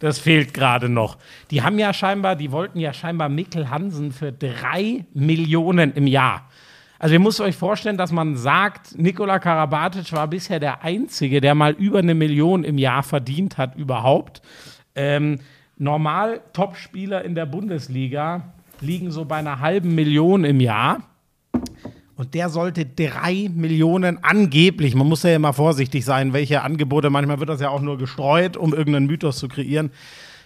Das fehlt gerade noch. Die haben ja scheinbar, die wollten ja scheinbar Mikkel Hansen für drei Millionen im Jahr. Also ihr müsst euch vorstellen, dass man sagt, Nikola Karabatic war bisher der Einzige, der mal über eine Million im Jahr verdient hat überhaupt. Ähm, normal Topspieler in der Bundesliga liegen so bei einer halben Million im Jahr. Und der sollte drei Millionen angeblich, man muss ja immer vorsichtig sein, welche Angebote, manchmal wird das ja auch nur gestreut, um irgendeinen Mythos zu kreieren.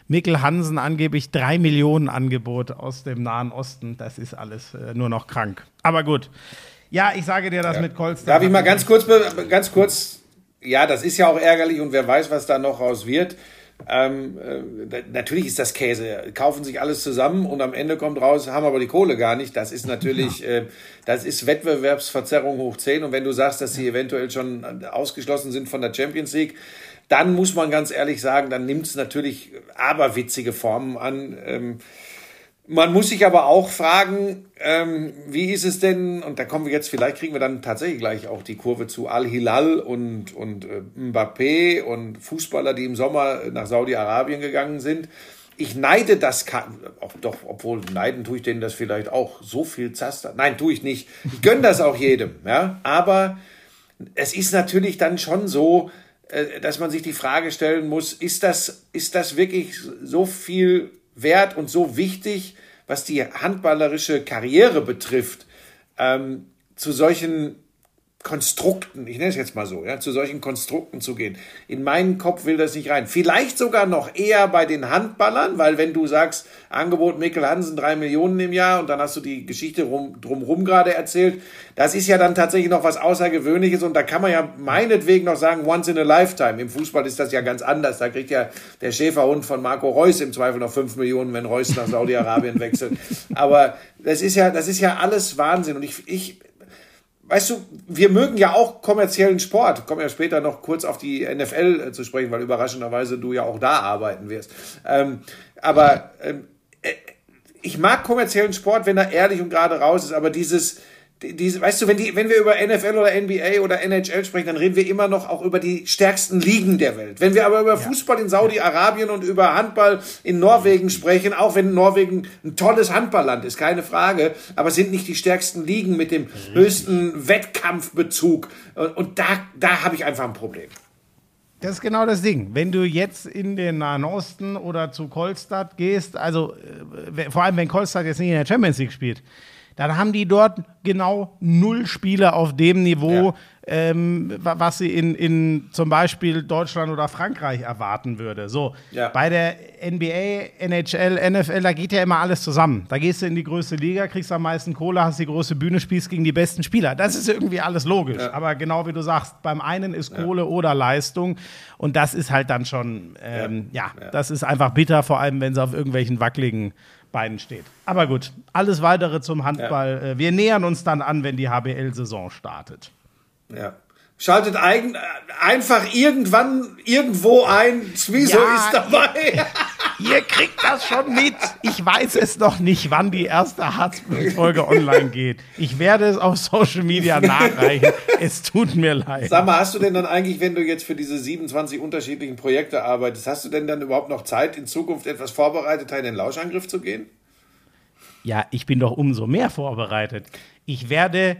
Mikkel Hansen angeblich drei Millionen Angebot aus dem Nahen Osten. Das ist alles äh, nur noch krank. Aber gut. Ja, ich sage dir das ja. mit Kolster. Darf ich mal ganz kurz, ganz kurz, ja, das ist ja auch ärgerlich und wer weiß, was da noch raus wird. Ähm, äh, natürlich ist das Käse. Kaufen sich alles zusammen und am Ende kommt raus, haben aber die Kohle gar nicht. Das ist natürlich, äh, das ist Wettbewerbsverzerrung hoch 10. Und wenn du sagst, dass sie eventuell schon ausgeschlossen sind von der Champions League, dann muss man ganz ehrlich sagen, dann nimmt es natürlich aberwitzige Formen an. Ähm, man muss sich aber auch fragen, ähm, wie ist es denn, und da kommen wir jetzt, vielleicht kriegen wir dann tatsächlich gleich auch die Kurve zu Al-Hilal und, und äh, Mbappé und Fußballer, die im Sommer nach Saudi-Arabien gegangen sind. Ich neide das, auch doch, obwohl neiden tue ich denen das vielleicht auch, so viel Zaster. Nein, tue ich nicht. Ich gönne das auch jedem, ja. Aber es ist natürlich dann schon so, äh, dass man sich die Frage stellen muss, ist das, ist das wirklich so viel wert und so wichtig, was die handballerische Karriere betrifft, ähm, zu solchen Konstrukten, ich nenne es jetzt mal so, ja, zu solchen Konstrukten zu gehen. In meinen Kopf will das nicht rein. Vielleicht sogar noch eher bei den Handballern, weil wenn du sagst, Angebot Mikkel Hansen drei Millionen im Jahr und dann hast du die Geschichte rum, drumherum gerade erzählt, das ist ja dann tatsächlich noch was Außergewöhnliches und da kann man ja meinetwegen noch sagen, once in a lifetime. Im Fußball ist das ja ganz anders. Da kriegt ja der Schäferhund von Marco Reus im Zweifel noch fünf Millionen, wenn Reus nach Saudi-Arabien wechselt. Aber das ist ja, das ist ja alles Wahnsinn und ich, ich, weißt du, wir mögen ja auch kommerziellen Sport. Kommen ja später noch kurz auf die NFL äh, zu sprechen, weil überraschenderweise du ja auch da arbeiten wirst. Ähm, aber ähm, äh, ich mag kommerziellen Sport, wenn er ehrlich und gerade raus ist, aber dieses, diese, weißt du, wenn, die, wenn wir über NFL oder NBA oder NHL sprechen, dann reden wir immer noch auch über die stärksten Ligen der Welt. Wenn wir aber über ja. Fußball in Saudi-Arabien und über Handball in Norwegen sprechen, auch wenn Norwegen ein tolles Handballland ist, keine Frage, aber sind nicht die stärksten Ligen mit dem Richtig. höchsten Wettkampfbezug. Und, und da, da habe ich einfach ein Problem. Das ist genau das Ding. Wenn du jetzt in den Nahen Osten oder zu Kolstadt gehst, also äh, vor allem wenn Kolstadt jetzt nicht in der Champions League spielt, dann haben die dort genau null Spiele auf dem Niveau, ja. ähm, was sie in, in zum Beispiel Deutschland oder Frankreich erwarten würde. So, ja. bei der NBA, NHL, NFL, da geht ja immer alles zusammen. Da gehst du in die größte Liga, kriegst am meisten Kohle, hast die große Bühne, spielst gegen die besten Spieler. Das ist irgendwie alles logisch. Ja. Aber genau wie du sagst, beim einen ist Kohle oder Leistung. Und das ist halt dann schon, ähm, ja. das ist einfach bitter, vor allem wenn sie auf irgendwelchen wackeligen beiden steht. Aber gut, alles weitere zum Handball. Ja. Äh, wir nähern uns dann an, wenn die HBL-Saison startet. Ja. Schaltet eigen, einfach irgendwann irgendwo ein. Wieso ja, ist dabei? Ihr, ihr, kriegt das schon mit. Ich weiß es noch nicht, wann die erste Harzblut-Folge online geht. Ich werde es auf Social Media nachreichen. es tut mir leid. Sag mal, hast du denn dann eigentlich, wenn du jetzt für diese 27 unterschiedlichen Projekte arbeitest, hast du denn dann überhaupt noch Zeit, in Zukunft etwas vorbereiteter in den Lauschangriff zu gehen? Ja, ich bin doch umso mehr vorbereitet. Ich werde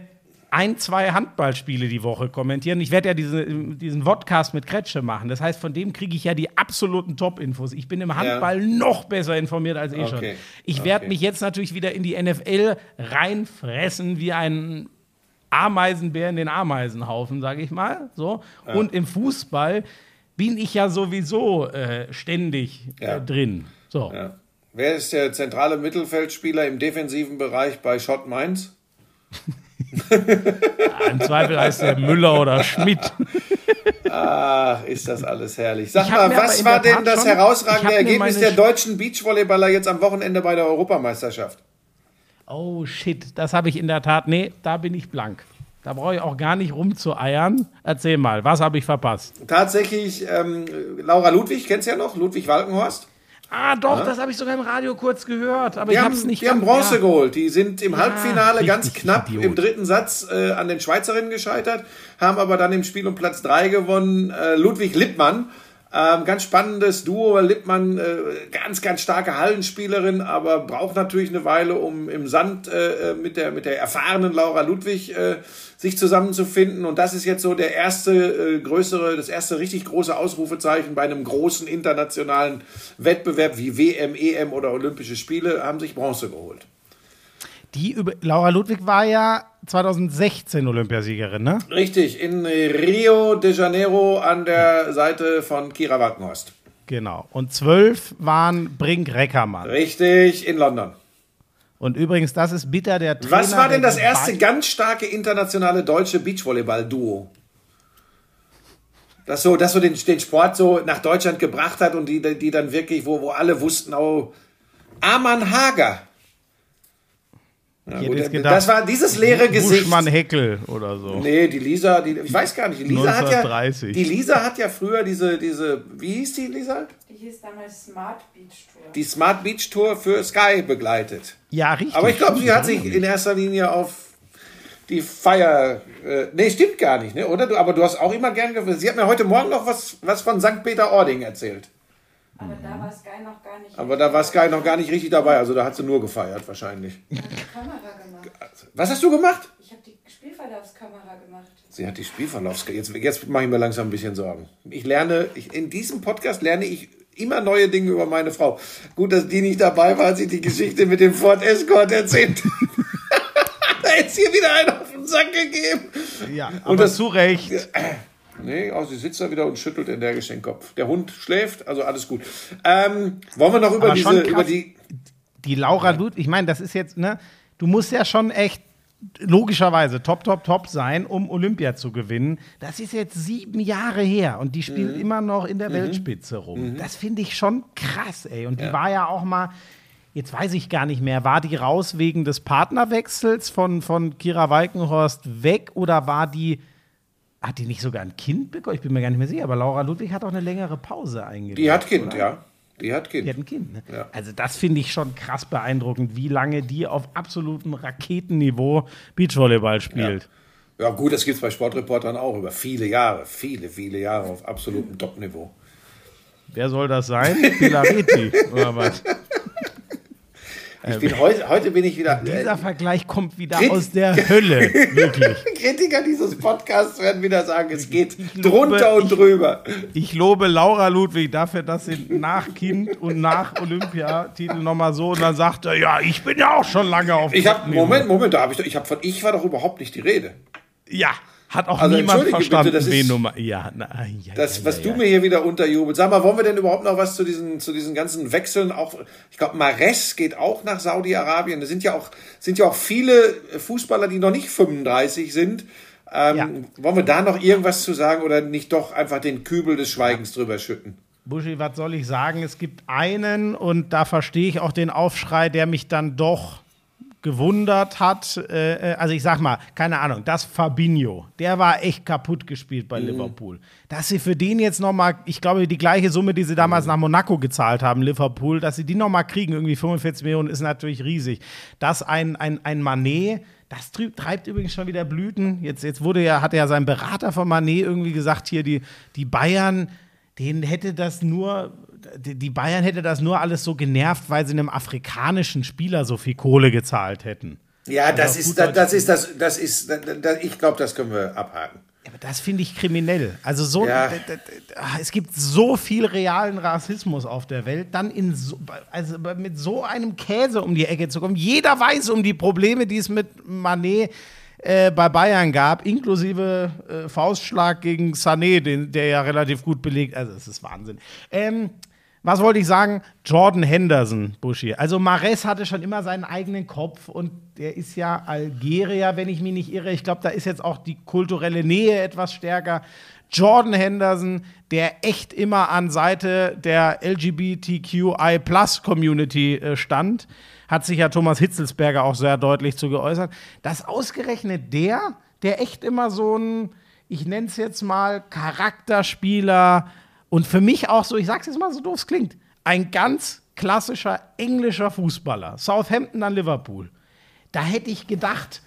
ein, zwei Handballspiele die Woche kommentieren. Ich werde ja diese, diesen Vodcast mit Kretsche machen. Das heißt, von dem kriege ich ja die absoluten Top-Infos. Ich bin im Handball ja. noch besser informiert als eh okay. schon. Ich werde okay. mich jetzt natürlich wieder in die NFL reinfressen wie ein Ameisenbär in den Ameisenhaufen, sage ich mal. So. Ja. Und im Fußball bin ich ja sowieso äh, ständig äh, ja. äh, drin. So. Wer ist der zentrale Mittelfeldspieler im defensiven Bereich bei Schott Mainz? Im Zweifel heißt er Müller oder Schmidt. Ach, ist das alles herrlich. Sag mal, was war denn das herausragende Ergebnis der deutschen Beachvolleyballer jetzt am Wochenende bei der Europameisterschaft? Oh shit, das habe ich in der Tat. Nee, da bin ich blank. Da brauche ich auch gar nicht rumzueiern. Erzähl mal, was habe ich verpasst? Tatsächlich, ähm, Laura Ludwig, kennst du ja noch, Ludwig Walkenhorst? Ah, doch, ja? das habe ich sogar im Radio kurz gehört, aber die ich habe es nicht. Die haben Bronze ja. geholt. Die sind im ja, Halbfinale ganz knapp Idiot. im dritten Satz äh, an den Schweizerinnen gescheitert, haben aber dann im Spiel um Platz 3 gewonnen. Äh, Ludwig Lippmann ähm, ganz spannendes Duo. Lippmann, äh, ganz, ganz starke Hallenspielerin, aber braucht natürlich eine Weile, um im Sand äh, äh, mit, der, mit der erfahrenen Laura Ludwig äh, sich zusammenzufinden. Und das ist jetzt so der erste äh, größere, das erste richtig große Ausrufezeichen bei einem großen internationalen Wettbewerb wie WM, EM oder Olympische Spiele, haben sich Bronze geholt. Die über Laura Ludwig war ja 2016 Olympiasiegerin, ne? Richtig, in Rio de Janeiro an der. Seite von Kira Walkenhorst. Genau. Und zwölf waren Brink Reckermann. Richtig, in London. Und übrigens, das ist bitter der Trainer. Was war denn das erste ganz starke internationale deutsche Beachvolleyball-Duo? Das so, das so den, den Sport so nach Deutschland gebracht hat und die, die dann wirklich, wo, wo alle wussten, oh, Arman Hager. Ja, gut, gedacht, das war dieses leere Gesicht. Buschmann Heckel oder so. Nee, die Lisa, die, ich weiß gar nicht, die Lisa 1930. hat ja, die Lisa hat ja früher diese, diese, wie hieß die Lisa? Die hieß damals Smart Beach Tour. Die Smart Beach Tour für Sky begleitet. Ja, richtig. Aber ich glaube, sie hat sich in erster Linie auf die Feier, äh, nee, stimmt gar nicht, ne, oder? Aber du hast auch immer gern, sie hat mir heute Morgen noch was, was von St. Peter-Ording erzählt. Aber da war Sky noch gar nicht. Aber da war Sky noch gar nicht richtig dabei. Also da hat sie nur gefeiert wahrscheinlich. Ich habe die Kamera gemacht. Was hast du gemacht? Ich habe die Spielverlaufskamera gemacht. Sie hat die Spielverlaufskamera. Jetzt, jetzt mache ich mir langsam ein bisschen Sorgen. Ich lerne, ich, in diesem Podcast lerne ich immer neue Dinge über meine Frau. Gut, dass die nicht dabei war, als ich die Geschichte mit dem Ford Escort erzählt Da es hier wieder einen auf den Sack gegeben. Ja, aber Und das, zu Recht. Nee, oh, sie sitzt da wieder und schüttelt energisch den Kopf. Der Hund schläft, also alles gut. Ähm, wollen wir noch über diese, über die. Die Laura Ludwig, ich meine, das ist jetzt, ne, du musst ja schon echt logischerweise top, top, top sein, um Olympia zu gewinnen. Das ist jetzt sieben Jahre her und die spielt mhm. immer noch in der mhm. Weltspitze rum. Mhm. Das finde ich schon krass, ey. Und ja. die war ja auch mal, jetzt weiß ich gar nicht mehr, war die raus wegen des Partnerwechsels von, von Kira Walkenhorst weg oder war die hat die nicht sogar ein Kind bekommen? Ich bin mir gar nicht mehr sicher, aber Laura Ludwig hat auch eine längere Pause eingelegt. Die hat Kind, oder? ja. Die hat Kind. Die hat ein Kind. Ne? Ja. Also das finde ich schon krass beeindruckend, wie lange die auf absolutem Raketenniveau Beachvolleyball spielt. Ja, ja gut, das gibt es bei Sportreportern auch über viele Jahre, viele, viele Jahre auf absolutem Top-Niveau. Wer soll das sein? Pilareti oder was? Ich bin heute, heute bin ich wieder. Dieser äh, Vergleich kommt wieder Krit aus der Hölle, wirklich. Kritiker dieses Podcasts werden wieder sagen, es geht ich drunter und drüber. Ich, ich lobe Laura Ludwig dafür, dass sie nach Kind und nach Olympiatitel nochmal so und dann sagt er, ja, ich bin ja auch schon lange auf Ich habe Moment, Moment, da habe ich, ich habe von ich war doch überhaupt nicht die Rede. Ja, hat auch also, niemand verstanden, bitte, wen Nummer. Ja, na, ja, das, ja, was ja, du mir hier wieder unterjubelst. Sag mal, wollen wir denn überhaupt noch was zu diesen, zu diesen ganzen Wechseln? Auch, ich glaube, Mares geht auch nach Saudi-Arabien. Da sind ja auch, sind ja auch viele Fußballer, die noch nicht 35 sind. Ähm, wollen wir da noch irgendwas zu sagen oder nicht doch einfach den Kübel des Schweigens drüber schütten? Buschi, was soll ich sagen? Es gibt einen und da verstehe ich auch den Aufschrei, der mich dann doch gewundert hat, äh, äh, also ich sag mal, keine Ahnung, das Fabinho, der war echt kaputt gespielt bei mhm. Liverpool. Dass sie für den jetzt nochmal, ich glaube, die gleiche Summe, die sie damals mhm. nach Monaco gezahlt haben, Liverpool, dass sie die nochmal kriegen, irgendwie 45 Millionen, ist natürlich riesig. Dass ein, ein, ein Manet, das treibt übrigens schon wieder Blüten. Jetzt, jetzt wurde ja, hat ja sein Berater von Manet irgendwie gesagt, hier die, die Bayern, denen hätte das nur die Bayern hätte das nur alles so genervt, weil sie einem afrikanischen Spieler so viel Kohle gezahlt hätten. Ja, also das, ist, das, das, ist das, das ist, das, ich glaube, das können wir abhaken. Aber das finde ich kriminell. Also so, ja. es gibt so viel realen Rassismus auf der Welt, dann in so, also mit so einem Käse um die Ecke zu kommen. Jeder weiß um die Probleme, die es mit Manet äh, bei Bayern gab, inklusive äh, Faustschlag gegen Sané, den, der ja relativ gut belegt. Also es ist Wahnsinn. Ähm, was wollte ich sagen? Jordan Henderson, Buschi. Also Mares hatte schon immer seinen eigenen Kopf und der ist ja Algerier, wenn ich mich nicht irre. Ich glaube, da ist jetzt auch die kulturelle Nähe etwas stärker. Jordan Henderson, der echt immer an Seite der LGBTQI-Plus-Community äh, stand, hat sich ja Thomas Hitzelsberger auch sehr deutlich zu geäußert, dass ausgerechnet der, der echt immer so ein, ich nenne es jetzt mal, Charakterspieler, und für mich auch so, ich sag's jetzt mal so doof es klingt, ein ganz klassischer englischer Fußballer. Southampton an Liverpool. Da hätte ich gedacht,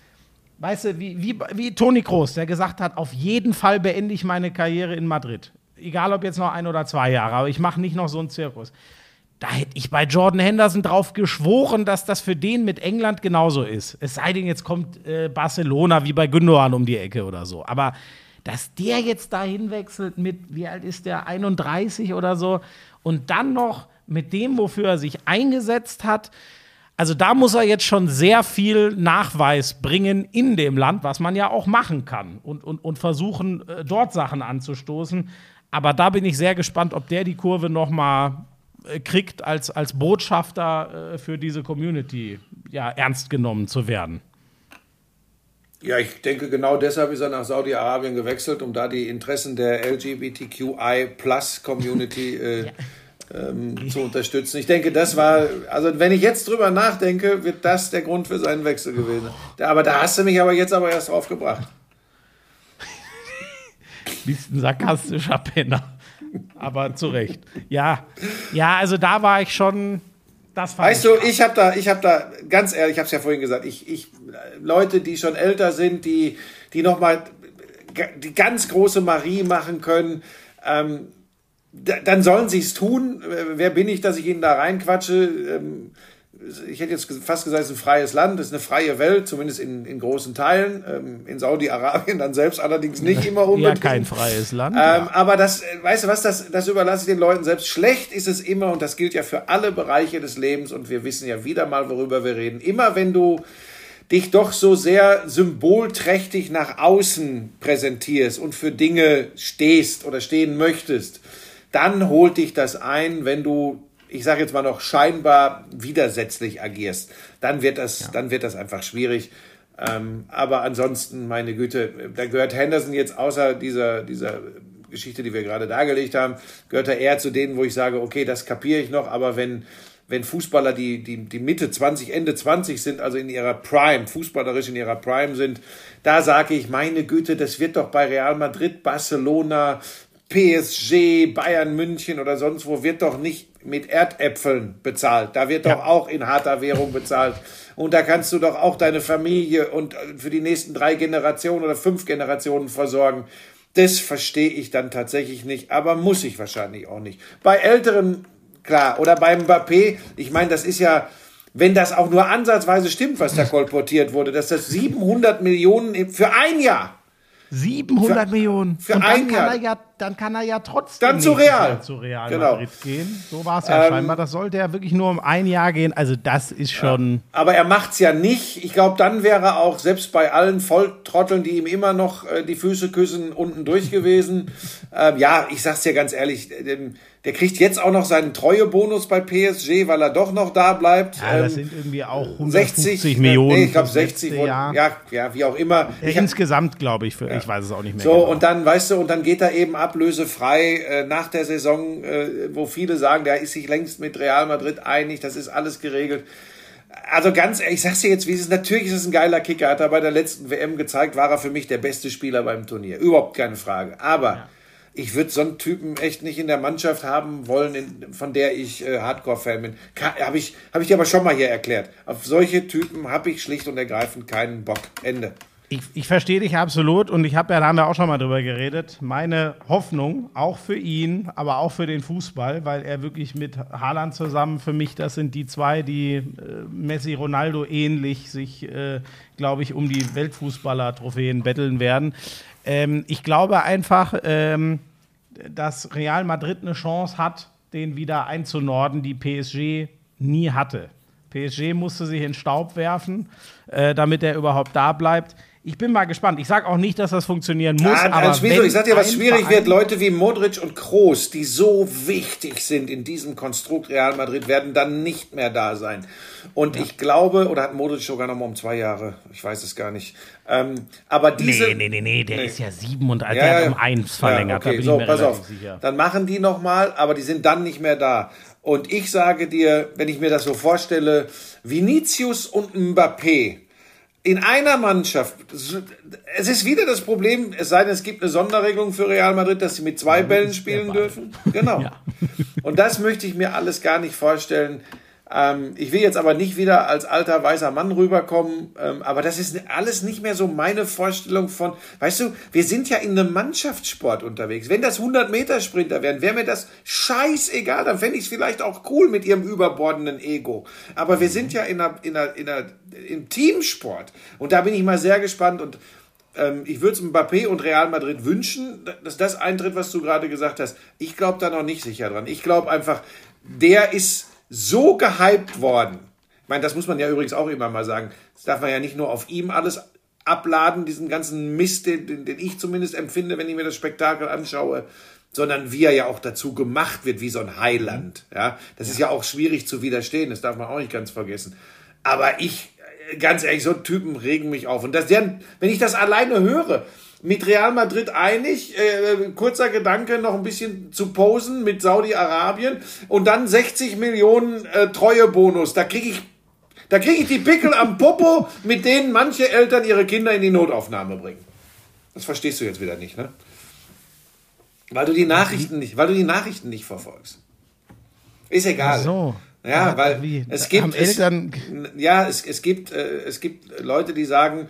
weißt du, wie, wie, wie Toni Kroos, der gesagt hat, auf jeden Fall beende ich meine Karriere in Madrid. Egal ob jetzt noch ein oder zwei Jahre, aber ich mache nicht noch so einen Zirkus. Da hätte ich bei Jordan Henderson drauf geschworen, dass das für den mit England genauso ist. Es sei denn, jetzt kommt äh, Barcelona wie bei Gündogan um die Ecke oder so. Aber dass der jetzt dahin wechselt mit, wie alt ist der, 31 oder so, und dann noch mit dem, wofür er sich eingesetzt hat, also da muss er jetzt schon sehr viel Nachweis bringen in dem Land, was man ja auch machen kann und, und, und versuchen, äh, dort Sachen anzustoßen. Aber da bin ich sehr gespannt, ob der die Kurve noch mal äh, kriegt, als, als Botschafter äh, für diese Community ja, ernst genommen zu werden. Ja, ich denke, genau deshalb ist er nach Saudi-Arabien gewechselt, um da die Interessen der LGBTQI-Plus-Community äh, ja. ähm, zu unterstützen. Ich denke, das war, also wenn ich jetzt drüber nachdenke, wird das der Grund für seinen Wechsel gewesen. Aber da hast du mich aber jetzt aber erst drauf gebracht. Bist ein sarkastischer Penner aber zu Recht. Ja, ja, also da war ich schon. Das weißt du, ich habe da, ich habe da, ganz ehrlich, ich habe es ja vorhin gesagt, ich, ich, Leute, die schon älter sind, die, die noch mal die ganz große Marie machen können, ähm, dann sollen sie es tun. Wer bin ich, dass ich ihnen da reinquatsche? Ähm, ich hätte jetzt fast gesagt, es ist ein freies Land, es ist eine freie Welt, zumindest in, in großen Teilen. Ähm, in Saudi-Arabien dann selbst allerdings nicht immer unbedingt. Ja, kein freies Land. Ähm, ja. Aber das, weißt du was, das, das überlasse ich den Leuten selbst. Schlecht ist es immer, und das gilt ja für alle Bereiche des Lebens, und wir wissen ja wieder mal, worüber wir reden. Immer wenn du dich doch so sehr symbolträchtig nach außen präsentierst und für Dinge stehst oder stehen möchtest, dann holt dich das ein, wenn du ich sage jetzt mal noch, scheinbar widersetzlich agierst, dann wird das, ja. dann wird das einfach schwierig. Ähm, aber ansonsten, meine Güte, da gehört Henderson jetzt außer dieser, dieser Geschichte, die wir gerade dargelegt haben, gehört er eher zu denen, wo ich sage, okay, das kapiere ich noch, aber wenn, wenn Fußballer, die, die, die Mitte 20, Ende 20 sind, also in ihrer Prime, fußballerisch in ihrer Prime sind, da sage ich, meine Güte, das wird doch bei Real Madrid, Barcelona, PSG, Bayern München oder sonst wo wird doch nicht mit Erdäpfeln bezahlt. Da wird ja. doch auch in harter Währung bezahlt. Und da kannst du doch auch deine Familie und äh, für die nächsten drei Generationen oder fünf Generationen versorgen. Das verstehe ich dann tatsächlich nicht, aber muss ich wahrscheinlich auch nicht. Bei Älteren, klar, oder beim Mbappé, ich meine, das ist ja, wenn das auch nur ansatzweise stimmt, was da kolportiert wurde, dass das 700 Millionen für ein Jahr 700 für, Millionen. Für und ein Jahr. Dann kann er ja trotzdem dann zu Real. zu Real genau. Madrid gehen. So war es ja ähm, scheinbar. Das sollte ja wirklich nur um ein Jahr gehen. Also das ist schon. Ja. Aber er macht es ja nicht. Ich glaube, dann wäre er auch selbst bei allen Volltrotteln, die ihm immer noch äh, die Füße küssen, unten durch gewesen. ähm, ja, ich sag's dir ganz ehrlich. Ähm, der kriegt jetzt auch noch seinen Treuebonus bei PSG, weil er doch noch da bleibt. Ja, das ähm, sind irgendwie auch 160 60, Millionen. Nee, ich glaube 60. Und, ja, ja, wie auch immer. Ich Insgesamt glaube ich, für, ja. ich weiß es auch nicht mehr. So, genau. und dann, weißt du, und dann geht er eben ablösefrei äh, nach der Saison, äh, wo viele sagen, der ist sich längst mit Real Madrid einig, das ist alles geregelt. Also ganz ehrlich, ich sag's dir jetzt, wie es ist. Natürlich ist es ein geiler Kicker. Hat er bei der letzten WM gezeigt, war er für mich der beste Spieler beim Turnier. Überhaupt keine Frage. Aber ja ich würde so einen Typen echt nicht in der Mannschaft haben wollen, in, von der ich äh, Hardcore-Fan bin. Habe ich, hab ich dir aber schon mal hier erklärt. Auf solche Typen habe ich schlicht und ergreifend keinen Bock. Ende. Ich, ich verstehe dich absolut und ich habe ja, da haben wir auch schon mal drüber geredet, meine Hoffnung, auch für ihn, aber auch für den Fußball, weil er wirklich mit Haaland zusammen, für mich, das sind die zwei, die äh, Messi, Ronaldo ähnlich sich, äh, glaube ich, um die Weltfußballer-Trophäen betteln werden. Ähm, ich glaube einfach, ähm, dass Real Madrid eine Chance hat, den wieder einzunorden, die PSG nie hatte. PSG musste sich in Staub werfen, äh, damit er überhaupt da bleibt. Ich bin mal gespannt. Ich sage auch nicht, dass das funktionieren muss. Ja, aber Schmieso, ich sage dir, was schwierig wird. Leute wie Modric und Kroos, die so wichtig sind in diesem Konstrukt Real Madrid, werden dann nicht mehr da sein. Und ja. ich glaube, oder hat Modric sogar noch mal um zwei Jahre? Ich weiß es gar nicht. Ähm, aber diese. Nee, nee, nee, nee, der nee. ist ja sieben und ja, der hat um eins verlängert. Ja, okay, so, pass auf. Sicher. Dann machen die noch mal, aber die sind dann nicht mehr da. Und ich sage dir, wenn ich mir das so vorstelle, Vinicius und Mbappé, in einer Mannschaft, es ist wieder das Problem, es sei denn, es gibt eine Sonderregelung für Real Madrid, dass sie mit zwei Bällen spielen dürfen. Genau. Ja. Und das möchte ich mir alles gar nicht vorstellen. Ähm, ich will jetzt aber nicht wieder als alter weißer Mann rüberkommen, ähm, aber das ist alles nicht mehr so meine Vorstellung von, weißt du, wir sind ja in einem Mannschaftssport unterwegs. Wenn das 100-Meter-Sprinter wären, wäre mir das scheißegal, dann fände ich es vielleicht auch cool mit ihrem überbordenden Ego. Aber wir sind ja in einer, in einer, in einer, im Teamsport und da bin ich mal sehr gespannt und ähm, ich würde es Mbappé und Real Madrid wünschen, dass das eintritt, was du gerade gesagt hast. Ich glaube da noch nicht sicher dran. Ich glaube einfach, der ist so gehypt worden. Ich meine, das muss man ja übrigens auch immer mal sagen. Das darf man ja nicht nur auf ihm alles abladen, diesen ganzen Mist, den, den ich zumindest empfinde, wenn ich mir das Spektakel anschaue, sondern wie er ja auch dazu gemacht wird, wie so ein Heiland. Ja, das ja. ist ja auch schwierig zu widerstehen, das darf man auch nicht ganz vergessen. Aber ich, ganz ehrlich, so Typen regen mich auf. Und das, wenn ich das alleine höre, mit Real Madrid einig. Äh, kurzer Gedanke, noch ein bisschen zu posen mit Saudi-Arabien und dann 60 Millionen äh, Treuebonus. Da kriege ich, da kriege ich die Pickel am Popo, mit denen manche Eltern ihre Kinder in die Notaufnahme bringen. Das verstehst du jetzt wieder nicht, ne? Weil du die Nachrichten nicht, weil du die Nachrichten nicht verfolgst. Ist egal. Ach so. Ja, weil Wie? es gibt Eltern es, ja es, es gibt äh, es gibt Leute, die sagen,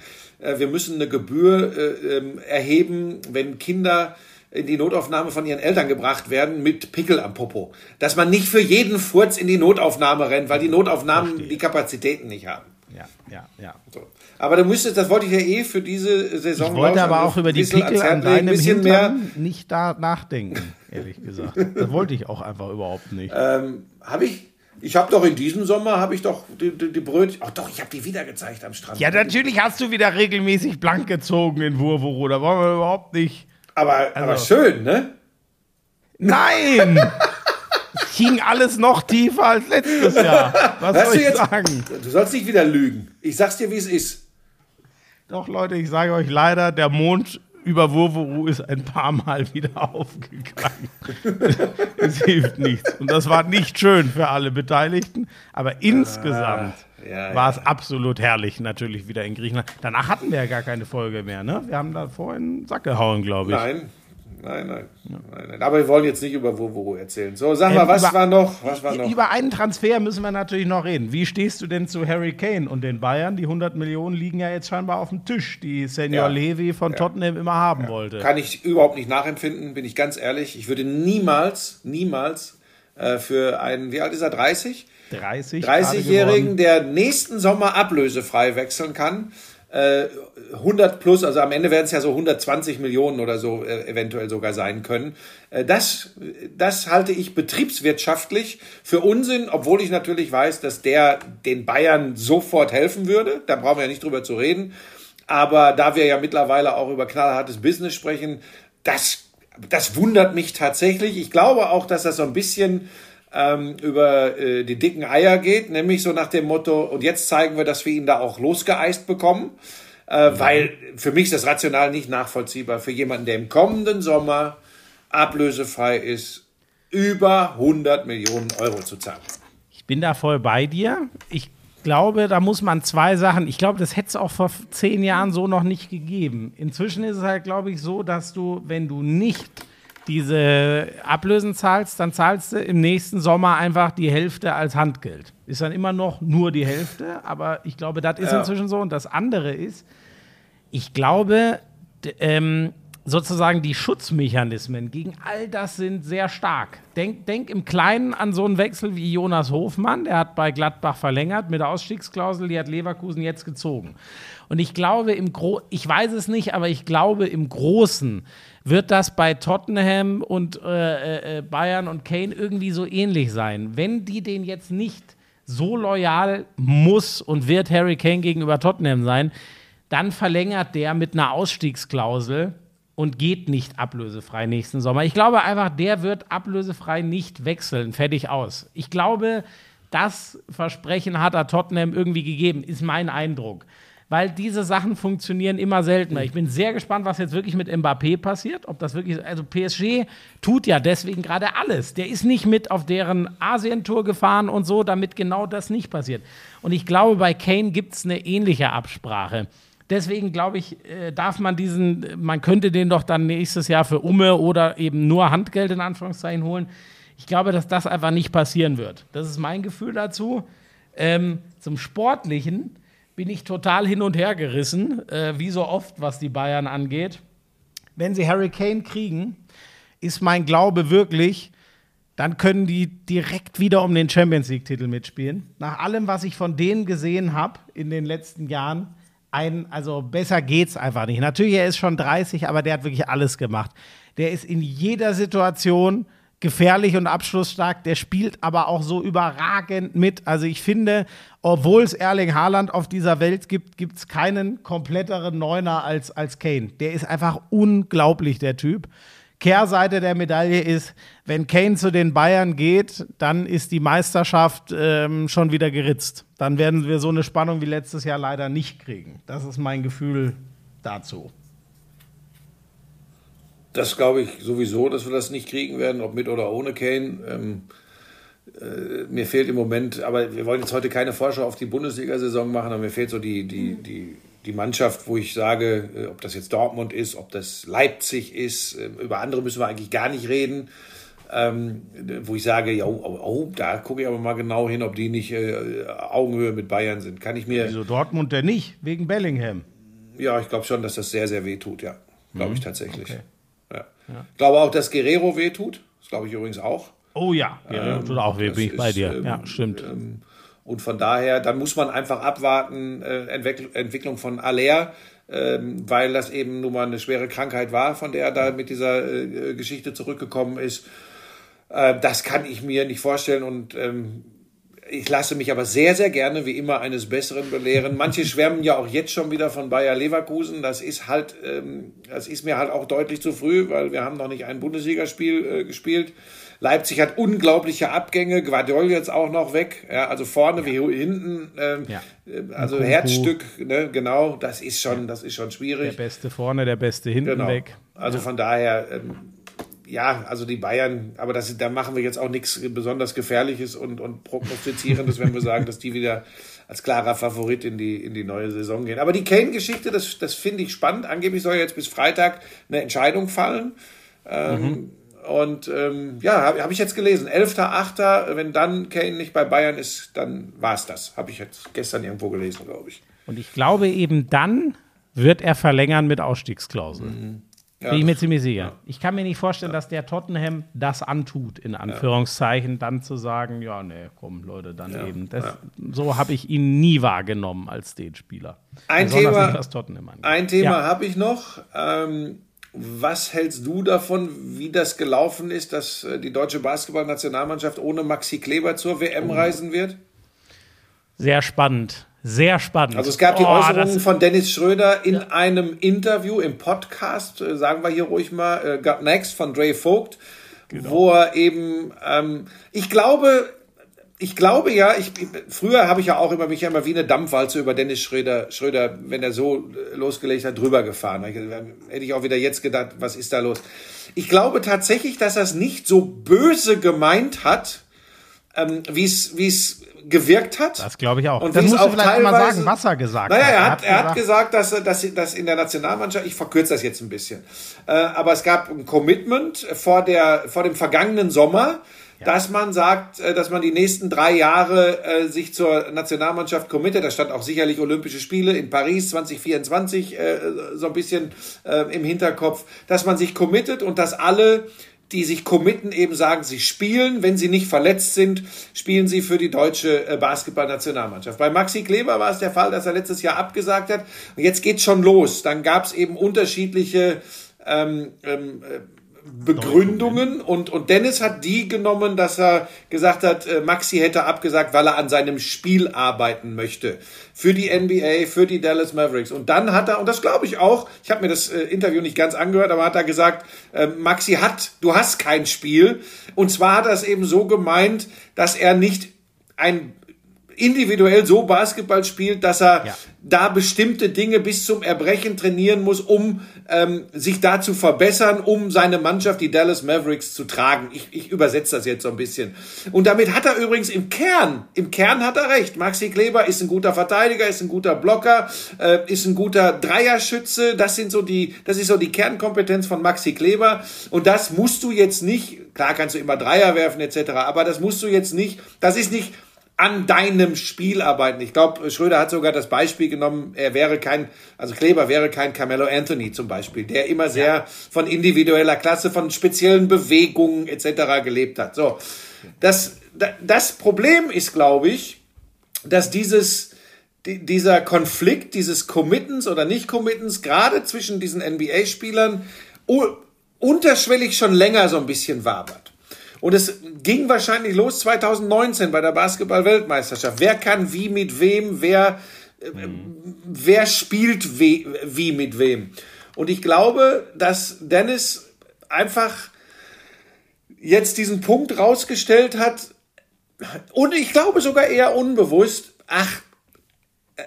wir müssen eine Gebühr äh, ähm, erheben, wenn Kinder in die Notaufnahme von ihren Eltern gebracht werden mit Pickel am Popo. Dass man nicht für jeden Furz in die Notaufnahme rennt, weil die Notaufnahmen Verstehe. die Kapazitäten nicht haben. Ja, ja, ja. So. Aber du müsstest, das wollte ich ja eh für diese Saison. Ich wollte aber auch über die Pickel an deinem Hintern mehr nicht da nachdenken, ehrlich gesagt. Das wollte ich auch einfach überhaupt nicht. Ähm, Habe ich ich habe doch in diesem Sommer habe ich doch die, die, die Brötchen. Ach doch, ich habe die wieder gezeigt am Strand. Ja, natürlich hast du wieder regelmäßig blank gezogen in Wurvoro. Da wollen wir überhaupt nicht. Aber, also, aber schön, ne? Nein! es ging alles noch tiefer als letztes Jahr. Was weißt soll ich jetzt, sagen? Du sollst nicht wieder lügen. Ich sag's dir, wie es ist. Doch, Leute, ich sage euch leider, der Mond über Wurvuru ist ein paar Mal wieder aufgegangen. es hilft nichts. Und das war nicht schön für alle Beteiligten, aber insgesamt ah, ja, war es absolut herrlich, natürlich wieder in Griechenland. Danach hatten wir ja gar keine Folge mehr, ne? Wir haben da vorhin einen Sack gehauen, glaube ich. Nein, Nein, nein, ja. nein, nein, Aber wir wollen jetzt nicht über Wurvuru erzählen. So, sag mal, was über, war noch? Was war noch? Über einen Transfer müssen wir natürlich noch reden. Wie stehst du denn zu Harry Kane und den Bayern? Die 100 Millionen liegen ja jetzt scheinbar auf dem Tisch, die Senior ja. Levy von ja. Tottenham immer haben wollte. Kann ich überhaupt nicht nachempfinden, bin ich ganz ehrlich. Ich würde niemals, niemals äh, für einen, wie alt ist er, 30? 30. 30-Jährigen, der nächsten Sommer ablösefrei wechseln kann 100 äh, plus, also am Ende werden es ja so 120 Millionen oder so äh, eventuell sogar sein können. Äh, das, das halte ich betriebswirtschaftlich für Unsinn, obwohl ich natürlich weiß, dass der den Bayern sofort helfen würde. Da brauchen wir ja nicht drüber zu reden. Aber da wir ja mittlerweile auch über knallhartes Business sprechen, das, das wundert mich tatsächlich. Ich glaube auch, dass das so ein bisschen ähm, über äh, die dicken Eier geht, nämlich so nach dem Motto, und jetzt zeigen wir, dass wir ihn da auch losgeeist bekommen. Äh. Weil für mich ist das rational nicht nachvollziehbar für jemanden, der im kommenden Sommer ablösefrei ist, über 100 Millionen Euro zu zahlen. Ich bin da voll bei dir. Ich glaube, da muss man zwei Sachen. Ich glaube, das hätte es auch vor zehn Jahren so noch nicht gegeben. Inzwischen ist es halt, glaube ich, so, dass du, wenn du nicht diese Ablösen zahlst, dann zahlst du im nächsten Sommer einfach die Hälfte als Handgeld. Ist dann immer noch nur die Hälfte, aber ich glaube, das ist ja. inzwischen so. Und das andere ist, ich glaube, ähm, sozusagen die Schutzmechanismen gegen all das sind sehr stark. Denk, denk im Kleinen an so einen Wechsel wie Jonas Hofmann, der hat bei Gladbach verlängert mit der Ausstiegsklausel, die hat Leverkusen jetzt gezogen. Und ich glaube im Gro ich weiß es nicht, aber ich glaube im Großen wird das bei Tottenham und äh, äh, Bayern und Kane irgendwie so ähnlich sein. Wenn die den jetzt nicht so loyal muss und wird Harry Kane gegenüber Tottenham sein, dann verlängert der mit einer Ausstiegsklausel und geht nicht ablösefrei nächsten Sommer. Ich glaube einfach, der wird ablösefrei nicht wechseln. Fertig aus. Ich glaube, das Versprechen hat er Tottenham irgendwie gegeben, ist mein Eindruck. Weil diese Sachen funktionieren immer seltener. Ich bin sehr gespannt, was jetzt wirklich mit Mbappé passiert. Ob das wirklich, also PSG tut ja deswegen gerade alles. Der ist nicht mit auf deren Asientour gefahren und so, damit genau das nicht passiert. Und ich glaube, bei Kane gibt es eine ähnliche Absprache. Deswegen glaube ich, äh, darf man diesen, man könnte den doch dann nächstes Jahr für Umme oder eben nur Handgeld in Anführungszeichen holen. Ich glaube, dass das einfach nicht passieren wird. Das ist mein Gefühl dazu. Ähm, zum Sportlichen bin ich total hin und her gerissen, äh, wie so oft, was die Bayern angeht. Wenn sie Harry Kane kriegen, ist mein Glaube wirklich, dann können die direkt wieder um den Champions League-Titel mitspielen. Nach allem, was ich von denen gesehen habe in den letzten Jahren, ein, also besser geht's einfach nicht. Natürlich, er ist schon 30, aber der hat wirklich alles gemacht. Der ist in jeder Situation gefährlich und abschlussstark. Der spielt aber auch so überragend mit. Also ich finde, obwohl es Erling Haaland auf dieser Welt gibt, gibt es keinen kompletteren Neuner als, als Kane. Der ist einfach unglaublich, der Typ. Kehrseite der Medaille ist, wenn Kane zu den Bayern geht, dann ist die Meisterschaft ähm, schon wieder geritzt. Dann werden wir so eine Spannung wie letztes Jahr leider nicht kriegen. Das ist mein Gefühl dazu. Das glaube ich sowieso, dass wir das nicht kriegen werden, ob mit oder ohne Kane. Ähm, äh, mir fehlt im Moment, aber wir wollen jetzt heute keine Vorschau auf die Bundesliga-Saison machen, aber mir fehlt so die, die, die, die Mannschaft, wo ich sage, äh, ob das jetzt Dortmund ist, ob das Leipzig ist, äh, über andere müssen wir eigentlich gar nicht reden. Ähm, wo ich sage, ja, oh, oh, da gucke ich aber mal genau hin, ob die nicht äh, Augenhöhe mit Bayern sind. Kann ich mir. Wieso Dortmund denn nicht? Wegen Bellingham? Ja, ich glaube schon, dass das sehr, sehr weh tut, ja. Glaube mhm. ich tatsächlich. Okay. Ja. ja. Ich glaube auch, dass Guerrero wehtut. Das glaube ich übrigens auch. Oh ja, Guerrero ähm, tut auch weh, bin ich bei dir. Ähm, ja, stimmt. Ähm, und von daher, dann muss man einfach abwarten, äh, Entwick Entwicklung von Aller, ähm, weil das eben nun mal eine schwere Krankheit war, von der er da mit dieser äh, Geschichte zurückgekommen ist. Äh, das kann ich mir nicht vorstellen und ähm, ich lasse mich aber sehr, sehr gerne wie immer eines Besseren belehren. Manche schwärmen ja auch jetzt schon wieder von Bayer Leverkusen. Das ist halt, ähm, das ist mir halt auch deutlich zu früh, weil wir haben noch nicht ein Bundesligaspiel äh, gespielt. Leipzig hat unglaubliche Abgänge, Guardiol jetzt auch noch weg, ja, also vorne ja. wie hinten, ähm, ja. Äh, also Kunku. Herzstück, ne, genau, das ist schon, das ist schon schwierig. Der Beste vorne, der Beste hinten genau. weg. Also von daher, ähm, ja, also die Bayern, aber das, da machen wir jetzt auch nichts besonders Gefährliches und, und Prognostizierendes, wenn wir sagen, dass die wieder als klarer Favorit in die, in die neue Saison gehen. Aber die Kane-Geschichte, das, das finde ich spannend. Angeblich soll jetzt bis Freitag eine Entscheidung fallen. Ähm, mhm. Und ähm, ja, habe hab ich jetzt gelesen. 11.8., wenn dann Kane nicht bei Bayern ist, dann war es das. Habe ich jetzt gestern irgendwo gelesen, glaube ich. Und ich glaube, eben dann wird er verlängern mit Ausstiegsklauseln. Mhm. Ja, Bin ich mir ziemlich sicher. Ja. Ich kann mir nicht vorstellen, ja. dass der Tottenham das antut, in Anführungszeichen, dann zu sagen, ja, nee, komm, Leute, dann eben. Das, so habe ich ihn nie wahrgenommen als den Spieler. Ein Thema, ein Thema habe ich noch. Ähm, was hältst du davon, wie das gelaufen ist, dass äh, die deutsche Basketballnationalmannschaft ohne Maxi Kleber zur WM oh. reisen wird? Sehr spannend. Sehr spannend. Also es gab die oh, Äußerungen von Dennis Schröder in ja. einem Interview im Podcast, äh, sagen wir hier ruhig mal, äh, Got Next von Dre Vogt, genau. wo er eben, ähm, ich glaube, ich glaube ja, ich, früher habe ich ja auch immer mich ja immer wie eine Dampfwalze über Dennis Schröder, Schröder, wenn er so äh, losgelegt hat, drüber gefahren. Hätte ich auch wieder jetzt gedacht, was ist da los? Ich glaube tatsächlich, dass er es nicht so böse gemeint hat, ähm, wie es wie es gewirkt hat. Das glaube ich auch. Und das musst du vielleicht mal sagen, was er gesagt naja, hat. Er hat, er hat gesagt, dass, dass, dass in der Nationalmannschaft, ich verkürze das jetzt ein bisschen, äh, aber es gab ein Commitment vor, der, vor dem vergangenen Sommer, ja. dass man sagt, äh, dass man die nächsten drei Jahre äh, sich zur Nationalmannschaft committet. Da stand auch sicherlich Olympische Spiele in Paris 2024 äh, so ein bisschen äh, im Hinterkopf, dass man sich committet und dass alle die sich committen, eben sagen, sie spielen, wenn sie nicht verletzt sind, spielen sie für die deutsche äh, Basketballnationalmannschaft. Bei Maxi Kleber war es der Fall, dass er letztes Jahr abgesagt hat. Und jetzt geht's schon los. Dann gab es eben unterschiedliche ähm, ähm, äh, Begründungen und, und Dennis hat die genommen, dass er gesagt hat, äh, Maxi hätte abgesagt, weil er an seinem Spiel arbeiten möchte. Für die NBA, für die Dallas Mavericks. Und dann hat er, und das glaube ich auch, ich habe mir das äh, Interview nicht ganz angehört, aber hat er gesagt, äh, Maxi hat, du hast kein Spiel. Und zwar hat er es eben so gemeint, dass er nicht ein individuell so Basketball spielt, dass er ja. da bestimmte Dinge bis zum Erbrechen trainieren muss, um ähm, sich da zu verbessern, um seine Mannschaft, die Dallas Mavericks, zu tragen. Ich, ich übersetze das jetzt so ein bisschen. Und damit hat er übrigens im Kern, im Kern hat er recht. Maxi Kleber ist ein guter Verteidiger, ist ein guter Blocker, äh, ist ein guter Dreierschütze. Das sind so die, das ist so die Kernkompetenz von Maxi Kleber. Und das musst du jetzt nicht, klar kannst du immer Dreier werfen etc., aber das musst du jetzt nicht, das ist nicht an deinem Spiel arbeiten. Ich glaube, Schröder hat sogar das Beispiel genommen, er wäre kein, also Kleber wäre kein Carmelo Anthony zum Beispiel, der immer sehr ja. von individueller Klasse, von speziellen Bewegungen etc. gelebt hat. So, das, das Problem ist, glaube ich, dass dieses, dieser Konflikt, dieses Committens oder Nicht-Committens, gerade zwischen diesen NBA-Spielern, unterschwellig schon länger so ein bisschen wabert. Und es ging wahrscheinlich los 2019 bei der Basketball-Weltmeisterschaft. Wer kann wie mit wem, wer, mhm. wer spielt wie, wie mit wem. Und ich glaube, dass Dennis einfach jetzt diesen Punkt rausgestellt hat, und ich glaube sogar eher unbewusst, ach, äh,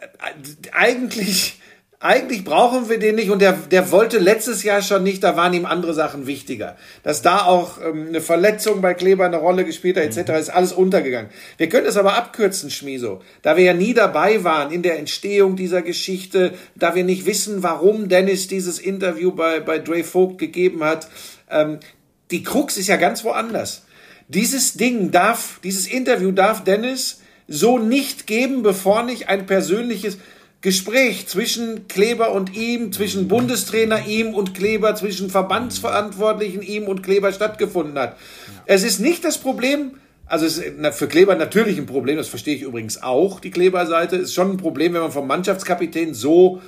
eigentlich eigentlich brauchen wir den nicht und der, der wollte letztes Jahr schon nicht, da waren ihm andere Sachen wichtiger. Dass da auch ähm, eine Verletzung bei Kleber eine Rolle gespielt hat, etc., ist alles untergegangen. Wir können es aber abkürzen, Schmiso. Da wir ja nie dabei waren in der Entstehung dieser Geschichte, da wir nicht wissen, warum Dennis dieses Interview bei, bei Dre Vogt gegeben hat, ähm, die Krux ist ja ganz woanders. Dieses Ding darf, dieses Interview darf Dennis so nicht geben, bevor nicht ein persönliches, Gespräch zwischen Kleber und ihm, zwischen Bundestrainer ihm und Kleber, zwischen Verbandsverantwortlichen ihm und Kleber stattgefunden hat. Es ist nicht das Problem, also es ist für Kleber natürlich ein Problem, das verstehe ich übrigens auch, die Kleberseite, ist schon ein Problem, wenn man vom Mannschaftskapitän so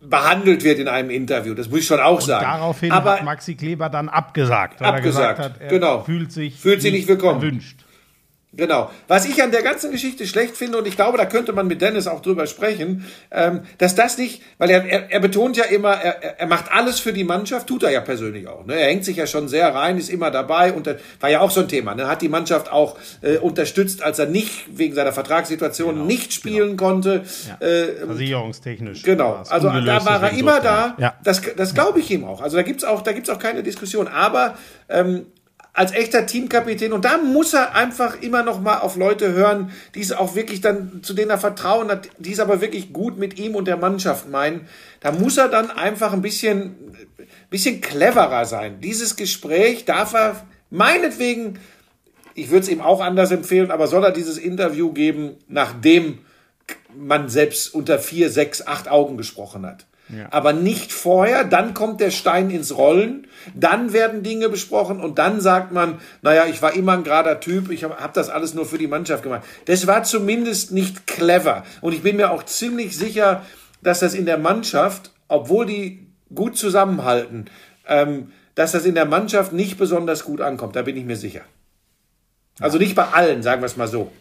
behandelt wird in einem Interview. Das muss ich schon auch und sagen. Daraufhin Aber hat Maxi Kleber dann abgesagt, weil abgesagt, er gesagt hat, er genau. fühlt sich, fühlt sich nicht willkommen. Erwünscht. Genau. Was ich an der ganzen Geschichte schlecht finde, und ich glaube, da könnte man mit Dennis auch drüber sprechen, ähm, dass das nicht, weil er, er, er betont ja immer, er, er macht alles für die Mannschaft, tut er ja persönlich auch. Ne? Er hängt sich ja schon sehr rein, ist immer dabei und war ja auch so ein Thema. Ne? Hat die Mannschaft auch äh, unterstützt, als er nicht wegen seiner Vertragssituation genau, nicht spielen genau. konnte. Ja. Äh, Versicherungstechnisch. Genau. Also da war er immer da. Ja. Das, das glaube ich ihm auch. Also da gibt's auch, da gibt's auch keine Diskussion. Aber ähm, als echter Teamkapitän und da muss er einfach immer noch mal auf Leute hören, die es auch wirklich dann zu denen er Vertrauen hat, die es aber wirklich gut mit ihm und der Mannschaft meinen. Da muss er dann einfach ein bisschen bisschen cleverer sein. Dieses Gespräch darf er meinetwegen, ich würde es ihm auch anders empfehlen, aber soll er dieses Interview geben, nachdem man selbst unter vier, sechs, acht Augen gesprochen hat. Ja. Aber nicht vorher, dann kommt der Stein ins Rollen, dann werden Dinge besprochen und dann sagt man, naja, ich war immer ein gerader Typ, ich habe hab das alles nur für die Mannschaft gemacht. Das war zumindest nicht clever. Und ich bin mir auch ziemlich sicher, dass das in der Mannschaft, obwohl die gut zusammenhalten, ähm, dass das in der Mannschaft nicht besonders gut ankommt. Da bin ich mir sicher. Also nicht bei allen, sagen wir es mal so.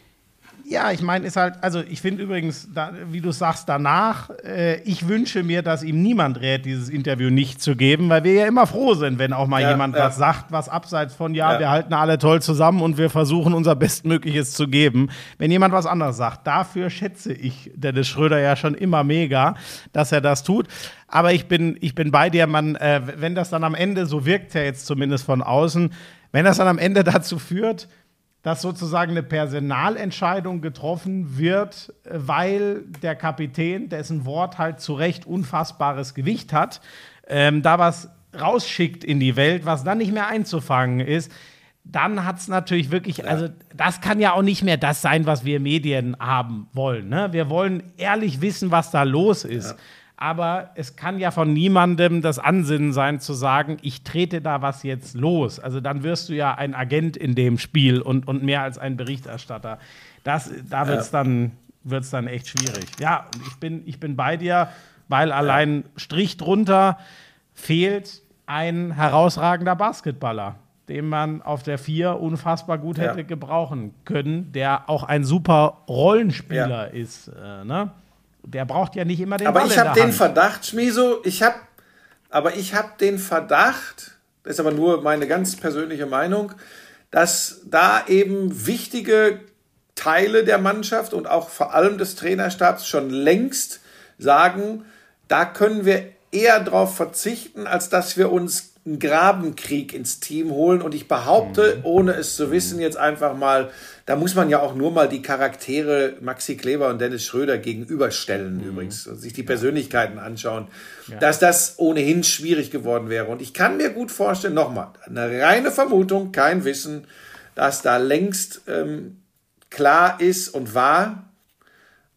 Ja, ich meine, ist halt, also ich finde übrigens, da, wie du sagst, danach, äh, ich wünsche mir, dass ihm niemand rät, dieses Interview nicht zu geben, weil wir ja immer froh sind, wenn auch mal ja, jemand ja. was sagt, was abseits von, ja, ja, wir halten alle toll zusammen und wir versuchen unser Bestmögliches zu geben. Wenn jemand was anderes sagt, dafür schätze ich Dennis Schröder ja schon immer mega, dass er das tut. Aber ich bin, ich bin bei dir, man, äh, wenn das dann am Ende, so wirkt ja jetzt zumindest von außen, wenn das dann am Ende dazu führt, dass sozusagen eine Personalentscheidung getroffen wird, weil der Kapitän, dessen Wort halt zu Recht unfassbares Gewicht hat, ähm, da was rausschickt in die Welt, was dann nicht mehr einzufangen ist, dann hat es natürlich wirklich, ja. also das kann ja auch nicht mehr das sein, was wir Medien haben wollen. Ne? Wir wollen ehrlich wissen, was da los ist. Ja aber es kann ja von niemandem das Ansinnen sein zu sagen, ich trete da was jetzt los. Also dann wirst du ja ein Agent in dem Spiel und, und mehr als ein Berichterstatter. Das, da wird es dann, wird's dann echt schwierig. Ja, ich bin, ich bin bei dir, weil allein Strich drunter fehlt ein herausragender Basketballer den man auf der Vier unfassbar gut hätte ja. gebrauchen können, der auch ein super Rollenspieler ja. ist. Äh, ne? Der braucht ja nicht immer den Aber Ball ich habe den Verdacht, Schmiso, ich habe, aber ich habe den Verdacht, das ist aber nur meine ganz persönliche Meinung, dass da eben wichtige Teile der Mannschaft und auch vor allem des Trainerstabs schon längst sagen, da können wir eher darauf verzichten, als dass wir uns einen Grabenkrieg ins Team holen. Und ich behaupte, mhm. ohne es zu wissen, jetzt einfach mal, da muss man ja auch nur mal die Charaktere Maxi Kleber und Dennis Schröder gegenüberstellen, mhm. übrigens, und sich die Persönlichkeiten anschauen, ja. dass das ohnehin schwierig geworden wäre. Und ich kann mir gut vorstellen, nochmal, eine reine Vermutung, kein Wissen, dass da längst ähm, klar ist und war,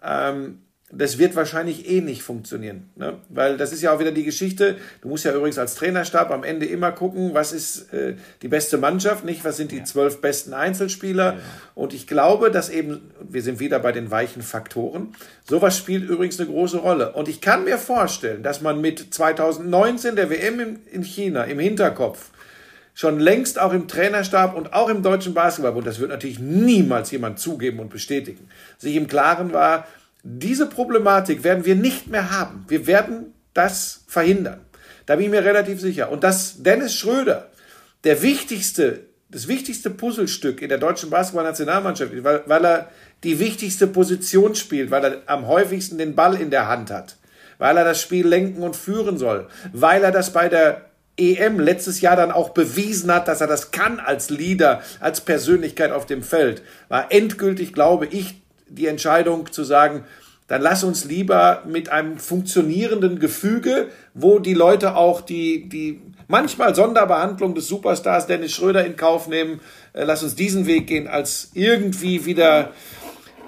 ähm, das wird wahrscheinlich eh nicht funktionieren. Ne? Weil das ist ja auch wieder die Geschichte. Du musst ja übrigens als Trainerstab am Ende immer gucken, was ist äh, die beste Mannschaft, nicht was sind die zwölf besten Einzelspieler. Ja. Und ich glaube, dass eben, wir sind wieder bei den weichen Faktoren, sowas spielt übrigens eine große Rolle. Und ich kann mir vorstellen, dass man mit 2019 der WM in China im Hinterkopf schon längst auch im Trainerstab und auch im Deutschen Basketballbund, das wird natürlich niemals jemand zugeben und bestätigen, sich im Klaren war, diese Problematik werden wir nicht mehr haben. Wir werden das verhindern. Da bin ich mir relativ sicher. Und dass Dennis Schröder der wichtigste, das wichtigste Puzzlestück in der deutschen Basketballnationalmannschaft ist, weil, weil er die wichtigste Position spielt, weil er am häufigsten den Ball in der Hand hat, weil er das Spiel lenken und führen soll, weil er das bei der EM letztes Jahr dann auch bewiesen hat, dass er das kann als Leader, als Persönlichkeit auf dem Feld, war endgültig, glaube ich, die Entscheidung zu sagen, dann lass uns lieber mit einem funktionierenden Gefüge, wo die Leute auch die, die manchmal Sonderbehandlung des Superstars Dennis Schröder in Kauf nehmen, äh, lass uns diesen Weg gehen, als irgendwie wieder,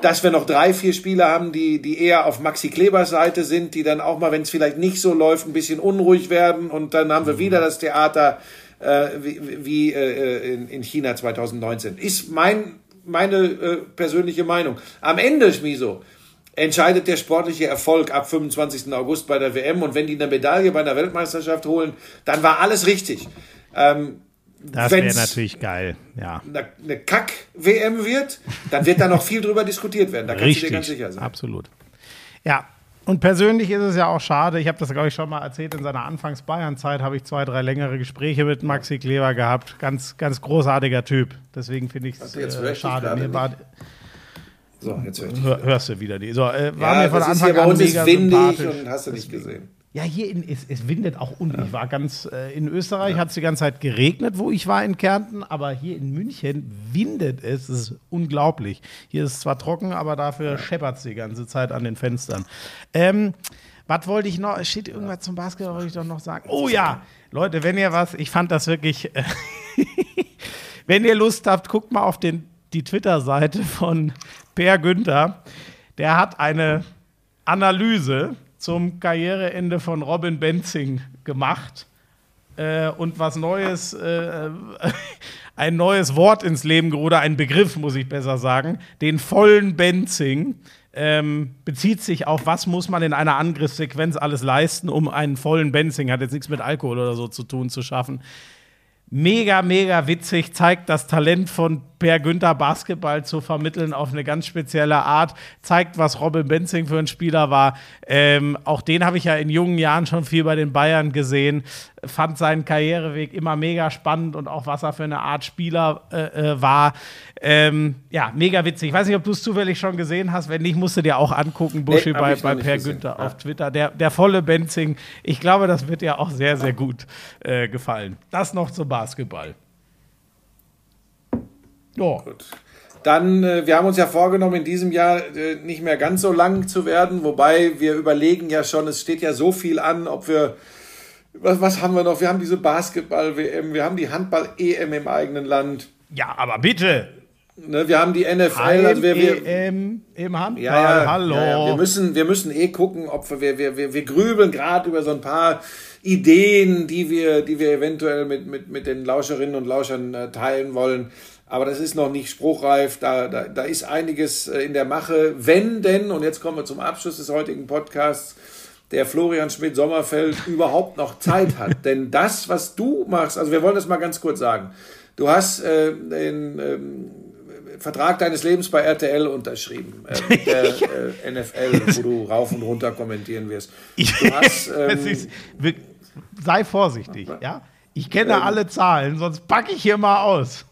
dass wir noch drei, vier Spieler haben, die, die eher auf Maxi Klebers Seite sind, die dann auch mal, wenn es vielleicht nicht so läuft, ein bisschen unruhig werden und dann haben wir mhm. wieder das Theater äh, wie, wie äh, in, in China 2019. Ist mein meine äh, persönliche Meinung. Am Ende, Schmiso, entscheidet der sportliche Erfolg ab 25. August bei der WM und wenn die eine Medaille bei der Weltmeisterschaft holen, dann war alles richtig. Ähm, das wäre natürlich geil, ja. Eine, eine Kack-WM wird, dann wird da noch viel drüber diskutiert werden. Da kannst Richtig, du dir ganz sicher sein. Absolut. Ja, und persönlich ist es ja auch schade, ich habe das, glaube ich, schon mal erzählt, in seiner Anfangs-Bayern-Zeit habe ich zwei, drei längere Gespräche mit Maxi Kleber gehabt. Ganz, ganz großartiger Typ. Deswegen finde ich es äh, schade. Mir war, so, jetzt hör ich Hör, Hörst du wieder die. So, äh, war ja, mir von Anfang an mega windig und hast du nicht gesehen. Ja, hier in, es, es windet auch unten. Ich war ganz äh, in Österreich, ja. hat es die ganze Zeit geregnet, wo ich war in Kärnten, aber hier in München windet es. Es ist unglaublich. Hier ist es zwar trocken, aber dafür ja. scheppert es die ganze Zeit an den Fenstern. Ähm, was wollte ich noch? Steht irgendwas zum Basketball, wollte ich doch noch sagen. Oh ja, Leute, wenn ihr was, ich fand das wirklich. Äh, wenn ihr Lust habt, guckt mal auf den, die Twitter-Seite von Per Günther. Der hat eine Analyse zum Karriereende von Robin Benzing gemacht äh, und was Neues, äh, ein neues Wort ins Leben oder ein Begriff, muss ich besser sagen, den vollen Benzing. Ähm, bezieht sich auf, was muss man in einer Angriffssequenz alles leisten, um einen vollen Benzing, hat jetzt nichts mit Alkohol oder so zu tun, zu schaffen. Mega, mega witzig, zeigt das Talent von Per Günther Basketball zu vermitteln auf eine ganz spezielle Art, zeigt, was Robin Benzing für ein Spieler war. Ähm, auch den habe ich ja in jungen Jahren schon viel bei den Bayern gesehen, fand seinen Karriereweg immer mega spannend und auch was er für eine Art Spieler äh, äh, war. Ähm, ja, mega witzig. Ich weiß nicht, ob du es zufällig schon gesehen hast. Wenn nicht, musst du dir auch angucken, Buschi, nee, bei, bei Per Günther ja. auf Twitter. Der, der volle Benzing. Ich glaube, das wird dir auch sehr, sehr gut äh, gefallen. Das noch zum Basketball. Ja. Gut. Dann, äh, wir haben uns ja vorgenommen, in diesem Jahr äh, nicht mehr ganz so lang zu werden, wobei wir überlegen ja schon, es steht ja so viel an, ob wir, was, was haben wir noch? Wir haben diese Basketball-WM, wir haben die Handball-EM im eigenen Land. Ja, aber bitte. Ne, wir haben die NFL, also wir, wir EM im Handball, ja, ja, hallo. Ja, wir, müssen, wir müssen eh gucken, ob wir, wir, wir, wir grübeln gerade über so ein paar Ideen, die wir, die wir eventuell mit, mit, mit den Lauscherinnen und Lauschern äh, teilen wollen. Aber das ist noch nicht spruchreif. Da, da, da ist einiges äh, in der Mache. Wenn denn, und jetzt kommen wir zum Abschluss des heutigen Podcasts, der Florian Schmidt-Sommerfeld überhaupt noch Zeit hat. denn das, was du machst, also wir wollen das mal ganz kurz sagen. Du hast äh, den ähm, Vertrag deines Lebens bei RTL unterschrieben, äh, der äh, NFL, wo du rauf und runter kommentieren wirst. Hast, ähm, ist, sei vorsichtig, ja? Ich kenne ähm, alle Zahlen, sonst packe ich hier mal aus.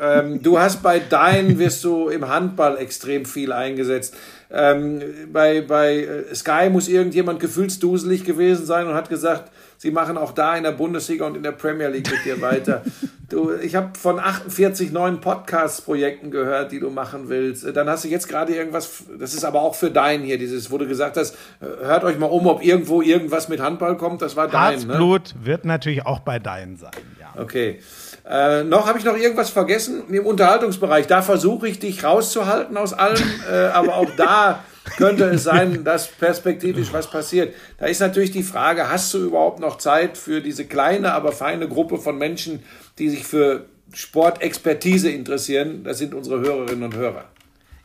Ähm, du hast bei Dein wirst du im Handball extrem viel eingesetzt. Ähm, bei, bei äh, Sky muss irgendjemand gefühlsduselig gewesen sein und hat gesagt, sie machen auch da in der Bundesliga und in der Premier League mit dir weiter. Du, ich habe von 48 neuen Podcast-Projekten gehört, die du machen willst. Dann hast du jetzt gerade irgendwas, das ist aber auch für dein hier, dieses, wo du gesagt hast, hört euch mal um, ob irgendwo irgendwas mit Handball kommt, das war dein. Ne? Herzblut ne? wird natürlich auch bei dein sein, ja. Okay. Äh, noch habe ich noch irgendwas vergessen im Unterhaltungsbereich. Da versuche ich dich rauszuhalten aus allem, äh, aber auch da könnte es sein, dass perspektivisch was passiert. Da ist natürlich die Frage, hast du überhaupt noch Zeit für diese kleine, aber feine Gruppe von Menschen, die sich für Sportexpertise interessieren? Das sind unsere Hörerinnen und Hörer.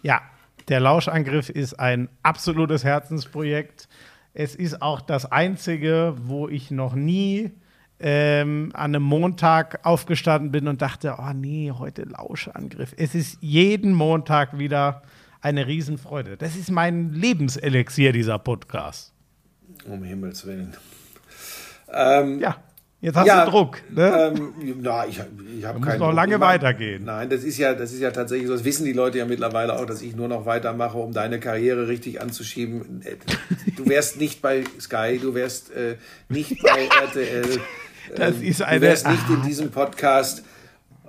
Ja, der Lauschangriff ist ein absolutes Herzensprojekt. Es ist auch das einzige, wo ich noch nie ähm, an einem Montag aufgestanden bin und dachte, oh nee, heute Lauschangriff. Es ist jeden Montag wieder eine Riesenfreude. Das ist mein Lebenselixier, dieser Podcast. Um Himmels Willen. Ähm, ja, jetzt hast ja, du Druck. Ne? Ähm, na, ich, ich habe keinen noch Druck. lange weitergehen. Nein, das ist ja, das ist ja tatsächlich so. Das wissen die Leute ja mittlerweile auch, dass ich nur noch weitermache, um deine Karriere richtig anzuschieben. Du wärst nicht bei Sky, du wärst äh, nicht bei RTL. Das ähm, ist eine. Du wärst nicht in diesem Podcast.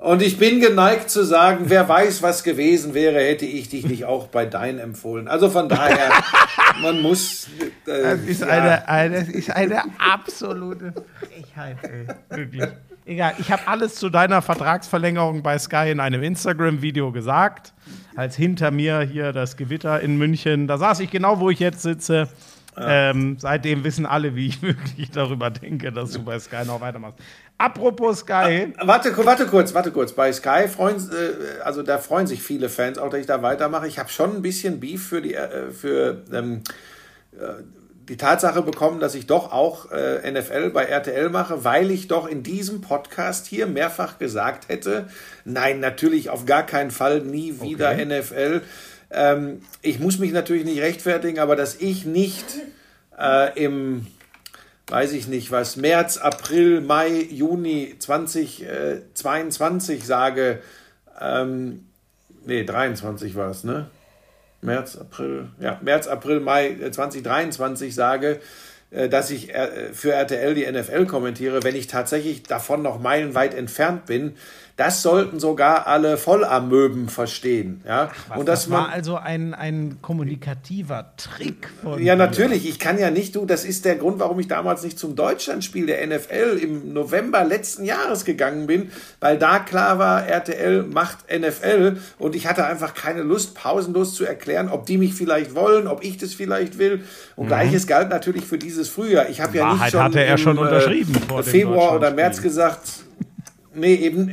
Und ich bin geneigt zu sagen, wer weiß, was gewesen wäre, hätte ich dich nicht auch bei Dein empfohlen. Also von daher, man muss. Äh, das, ist ja. eine, eine, das ist eine absolute Frechheit, ey. Wirklich. Egal, ich habe alles zu deiner Vertragsverlängerung bei Sky in einem Instagram-Video gesagt. Als hinter mir hier das Gewitter in München. Da saß ich genau, wo ich jetzt sitze. Ja. Ähm, seitdem wissen alle, wie ich wirklich darüber denke, dass du bei Sky noch weitermachst. Apropos Sky. Ah, warte, warte kurz, warte kurz. Bei Sky freuen, äh, also da freuen sich viele Fans auch, dass ich da weitermache. Ich habe schon ein bisschen Beef für die, äh, für ähm, äh, die Tatsache bekommen, dass ich doch auch äh, NFL bei RTL mache, weil ich doch in diesem Podcast hier mehrfach gesagt hätte, nein, natürlich auf gar keinen Fall nie wieder okay. NFL. Ähm, ich muss mich natürlich nicht rechtfertigen, aber dass ich nicht äh, im, weiß ich nicht was, März, April, Mai, Juni 2022 sage, ähm, nee, 23 war es, ne? März, April, ja, März, April, Mai 2023 äh, sage, äh, dass ich äh, für RTL die NFL kommentiere, wenn ich tatsächlich davon noch meilenweit entfernt bin, das sollten sogar alle Vollamöben verstehen. Ja? Ach, was, und das, das war also ein, ein kommunikativer Trick von. Ja, natürlich. Ich kann ja nicht, du, das ist der Grund, warum ich damals nicht zum Deutschlandspiel der NFL im November letzten Jahres gegangen bin, weil da klar war, RTL macht NFL und ich hatte einfach keine Lust, pausenlos zu erklären, ob die mich vielleicht wollen, ob ich das vielleicht will. Und mhm. gleiches galt natürlich für dieses Frühjahr. Ich habe ja nicht schon hatte er im, schon unterschrieben äh, Februar oder März gesagt, nee, eben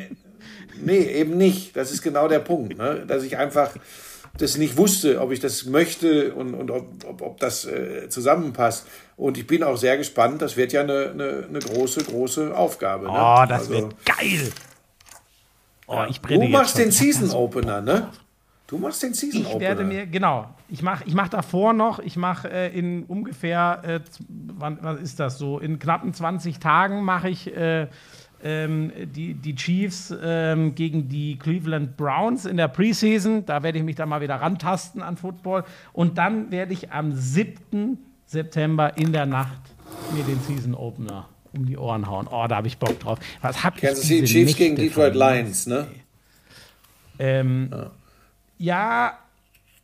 Nee, eben nicht. Das ist genau der Punkt, ne? dass ich einfach das nicht wusste, ob ich das möchte und, und ob, ob, ob das äh, zusammenpasst. Und ich bin auch sehr gespannt. Das wird ja eine, eine, eine große, große Aufgabe. Ne? Oh, das also, wird geil. Oh, ich brenne du machst den Season Opener, ne? Du machst den Season Opener. Ich werde mir, genau. Ich mache ich mach davor noch, ich mache äh, in ungefähr, äh, wann, was ist das so, in knappen 20 Tagen mache ich äh, ähm, die, die Chiefs ähm, gegen die Cleveland Browns in der Preseason. Da werde ich mich dann mal wieder rantasten an Football. Und dann werde ich am 7. September in der Nacht mir den Season Opener um die Ohren hauen. Oh, da habe ich Bock drauf. Was hab Kansas City Chiefs Nächte gegen Detroit Lions, ne? Ähm, ja. ja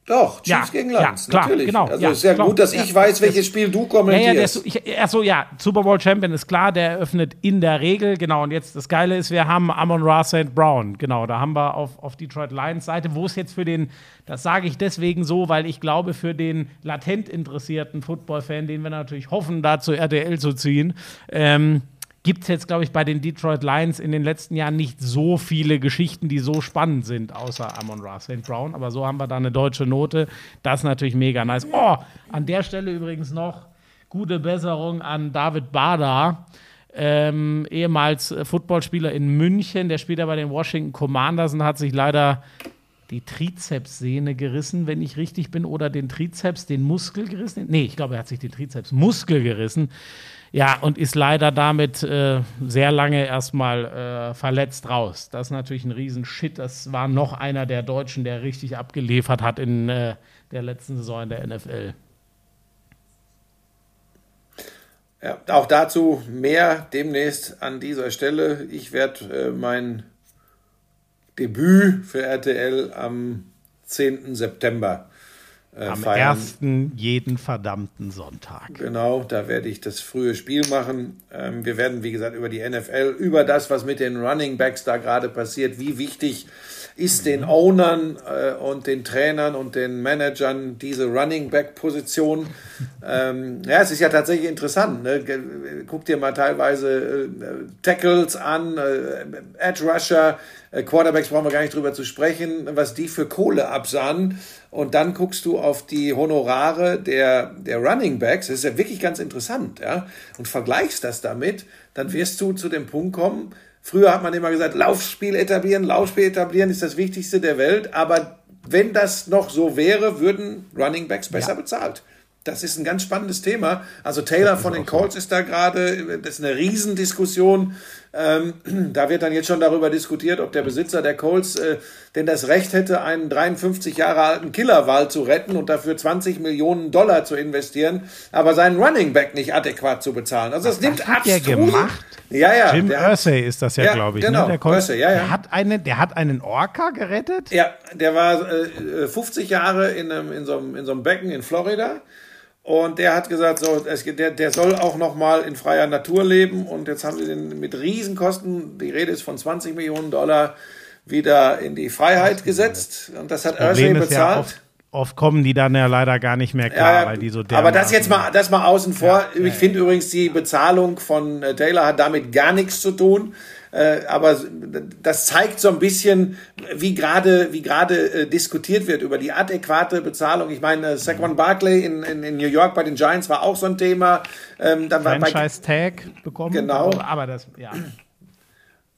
doch, Chiefs ja, gegen Lions, ja, klar, natürlich. Genau, also ja, ist ja genau, gut, dass ich weiß, welches Spiel du kommentierst. Ja, ja, achso, ja, Super Bowl Champion ist klar, der eröffnet in der Regel, genau. Und jetzt das Geile ist, wir haben Amon Ra St. Brown, genau, da haben wir auf, auf Detroit Lions Seite, wo es jetzt für den, das sage ich deswegen so, weil ich glaube, für den latent interessierten Football-Fan, den wir natürlich hoffen, da zu RTL zu ziehen, ähm, gibt es jetzt, glaube ich, bei den Detroit Lions in den letzten Jahren nicht so viele Geschichten, die so spannend sind, außer Amon Ra St. Brown. Aber so haben wir da eine deutsche Note. Das ist natürlich mega nice. Oh, an der Stelle übrigens noch gute Besserung an David Bader. Ähm, ehemals Footballspieler in München, der spielt ja bei den Washington Commanders und hat sich leider die Trizepssehne gerissen, wenn ich richtig bin, oder den Trizeps, den Muskel gerissen. Nee, ich glaube, er hat sich den Trizepsmuskel gerissen. Ja, und ist leider damit äh, sehr lange erstmal äh, verletzt raus. Das ist natürlich ein Riesenshit. Das war noch einer der Deutschen, der richtig abgeliefert hat in äh, der letzten Saison in der NFL. Ja, auch dazu mehr demnächst an dieser Stelle. Ich werde äh, mein Debüt für RTL am 10. September äh, Am feiern. ersten jeden verdammten Sonntag. Genau, da werde ich das frühe Spiel machen. Ähm, wir werden, wie gesagt, über die NFL, über das, was mit den Running Backs da gerade passiert, wie wichtig ist den Ownern äh, und den Trainern und den Managern diese Running Back Position. ähm, ja, es ist ja tatsächlich interessant. Ne? Guck dir mal teilweise äh, Tackles an, äh, Edge Rusher, äh, Quarterbacks brauchen wir gar nicht drüber zu sprechen, was die für Kohle absahen. Und dann guckst du auf die Honorare der, der Running Backs. Das ist ja wirklich ganz interessant, ja. Und vergleichst das damit, dann wirst du zu dem Punkt kommen, Früher hat man immer gesagt, Laufspiel etablieren, Laufspiel etablieren ist das Wichtigste der Welt. Aber wenn das noch so wäre, würden Running Backs besser ja. bezahlt. Das ist ein ganz spannendes Thema. Also Taylor von den Colts ist da gerade, das ist eine Riesendiskussion. Ähm, da wird dann jetzt schon darüber diskutiert, ob der Besitzer der Colts äh, denn das Recht hätte, einen 53 Jahre alten Killerwal zu retten und dafür 20 Millionen Dollar zu investieren, aber seinen Running Back nicht adäquat zu bezahlen. Also das, das nimmt hat der gemacht. Ja, ja. Jim Irsay ist das ja, ja glaube ich. Ne? Genau, ne? der, Irsay, ja, ja. Der, hat einen, der hat einen Orca gerettet? Ja, der war äh, 50 Jahre in, einem, in, so einem, in so einem Becken in Florida und der hat gesagt, so, es, der, der soll auch noch mal in freier Natur leben. Und jetzt haben sie den mit Riesenkosten, die Rede ist von 20 Millionen Dollar, wieder in die Freiheit gesetzt. Und das hat Ursay bezahlt. Ja oft, kommen die dann ja leider gar nicht mehr klar, ja, weil die so Aber das jetzt mal, das mal außen vor. Ja, ich finde übrigens, die Bezahlung von äh, Taylor hat damit gar nichts zu tun. Äh, aber das zeigt so ein bisschen, wie gerade wie gerade äh, diskutiert wird über die adäquate Bezahlung. Ich meine, Saquon Barkley in, in, in New York bei den Giants war auch so ein Thema. Ähm, dann Franchise Tag bekommen. Genau. Aber das, ja.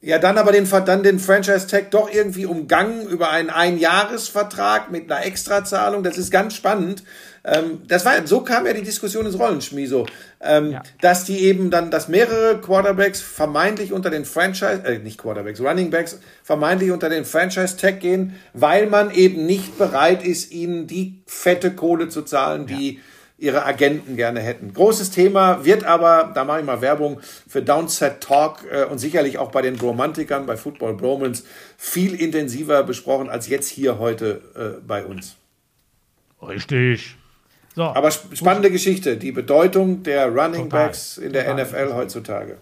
Ja, dann aber den, dann den Franchise-Tag doch irgendwie umgangen über einen Einjahresvertrag mit einer Extrazahlung. Das ist ganz spannend. Ähm, das war, so kam ja die Diskussion ins Rollen, Schmieso. Ähm, ja. Dass die eben dann, dass mehrere Quarterbacks vermeintlich unter den Franchise, äh, nicht Quarterbacks, Running Backs vermeintlich unter den Franchise-Tag gehen, weil man eben nicht bereit ist, ihnen die fette Kohle zu zahlen, die ja ihre Agenten gerne hätten. Großes Thema wird aber, da mache ich mal Werbung für Downset Talk äh, und sicherlich auch bei den Bromantikern, bei Football Bromans, viel intensiver besprochen als jetzt hier heute äh, bei uns. Richtig. So. Aber spannende Geschichte, die Bedeutung der Running Total. Backs in der. NFL heutzutage.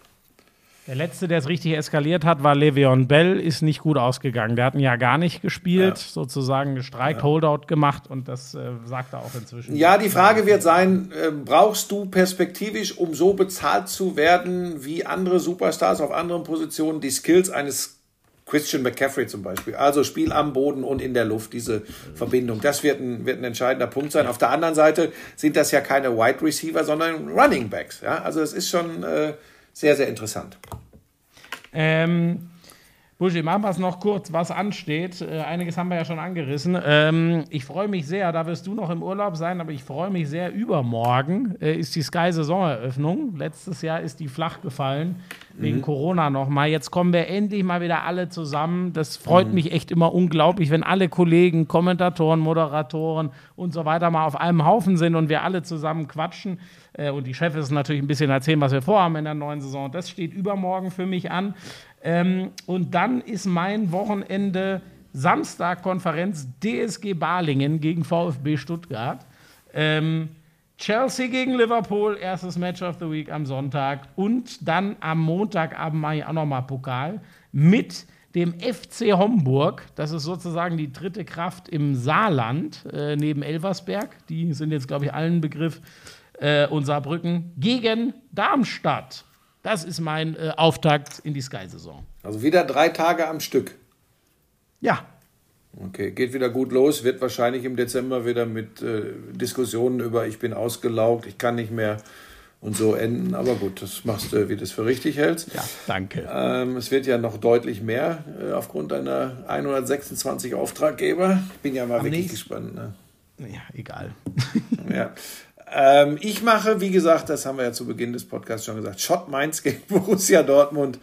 Der letzte, der es richtig eskaliert hat, war Le'Veon Bell, ist nicht gut ausgegangen. Der hat ihn ja gar nicht gespielt, ja. sozusagen gestreikt, ja. Holdout gemacht und das äh, sagt er auch inzwischen. Ja, die Frage wird sein, äh, brauchst du perspektivisch, um so bezahlt zu werden wie andere Superstars auf anderen Positionen, die Skills eines Christian McCaffrey zum Beispiel. Also Spiel am Boden und in der Luft, diese Verbindung. Das wird ein, wird ein entscheidender Punkt sein. Auf der anderen Seite sind das ja keine Wide Receiver, sondern Running Backs. Ja? Also es ist schon äh, sehr, sehr interessant. Ähm, Buschi, machen wir es noch kurz, was ansteht. Äh, einiges haben wir ja schon angerissen. Ähm, ich freue mich sehr, da wirst du noch im Urlaub sein, aber ich freue mich sehr, übermorgen äh, ist die Sky-Saisoneröffnung. Letztes Jahr ist die flach gefallen, wegen mhm. Corona nochmal. Jetzt kommen wir endlich mal wieder alle zusammen. Das freut mhm. mich echt immer unglaublich, wenn alle Kollegen, Kommentatoren, Moderatoren und so weiter mal auf einem Haufen sind und wir alle zusammen quatschen. Äh, und die Chefs natürlich ein bisschen erzählen, was wir vorhaben in der neuen Saison. Das steht übermorgen für mich an. Ähm, und dann ist mein Wochenende Samstag Konferenz DSG Balingen gegen VfB Stuttgart. Ähm, Chelsea gegen Liverpool, erstes Match of the Week am Sonntag. Und dann am Montagabend mache ich auch nochmal Pokal mit dem FC Homburg. Das ist sozusagen die dritte Kraft im Saarland äh, neben Elversberg. Die sind jetzt, glaube ich, allen Begriff. Äh, und Saarbrücken gegen Darmstadt. Das ist mein äh, Auftakt in die Sky-Saison. Also wieder drei Tage am Stück. Ja. Okay, geht wieder gut los, wird wahrscheinlich im Dezember wieder mit äh, Diskussionen über ich bin ausgelaugt, ich kann nicht mehr und so enden. Aber gut, das machst du, wie du es für richtig hältst. Ja, danke. Ähm, es wird ja noch deutlich mehr äh, aufgrund deiner 126 Auftraggeber. Ich bin ja mal Am wirklich nächsten- gespannt. Ne? Ja, egal. Ja. Ähm, ich mache, wie gesagt, das haben wir ja zu Beginn des Podcasts schon gesagt, Schott Mainz gegen Borussia Dortmund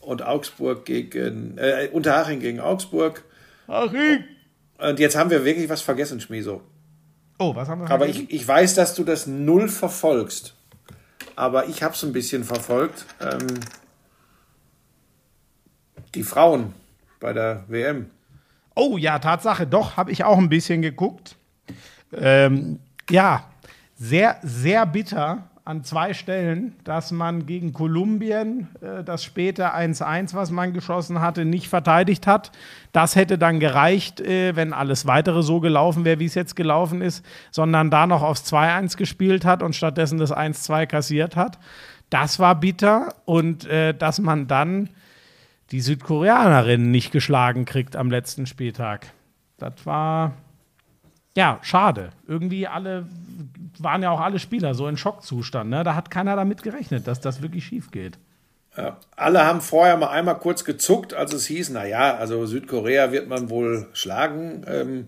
und Augsburg gegen, äh, Unterhaching gegen Augsburg. Und jetzt haben wir wirklich was vergessen, Schmieso. Oh, was haben wir Aber vergessen? ich, ich weiß, dass du das null verfolgst. Aber ich habe es ein bisschen verfolgt. Ähm, die Frauen bei der WM. Oh ja, Tatsache, doch, habe ich auch ein bisschen geguckt. Ähm, ja, sehr, sehr bitter an zwei Stellen, dass man gegen Kolumbien äh, das späte 1-1, was man geschossen hatte, nicht verteidigt hat. Das hätte dann gereicht, äh, wenn alles weitere so gelaufen wäre, wie es jetzt gelaufen ist, sondern da noch aufs 2-1 gespielt hat und stattdessen das 1-2 kassiert hat. Das war bitter und äh, dass man dann die Südkoreanerin nicht geschlagen kriegt am letzten Spieltag. Das war ja schade. Irgendwie alle waren ja auch alle Spieler so in Schockzustand. Ne? Da hat keiner damit gerechnet, dass das wirklich schief geht. Ja, alle haben vorher mal einmal kurz gezuckt, als es hieß, naja, also Südkorea wird man wohl schlagen. Ähm,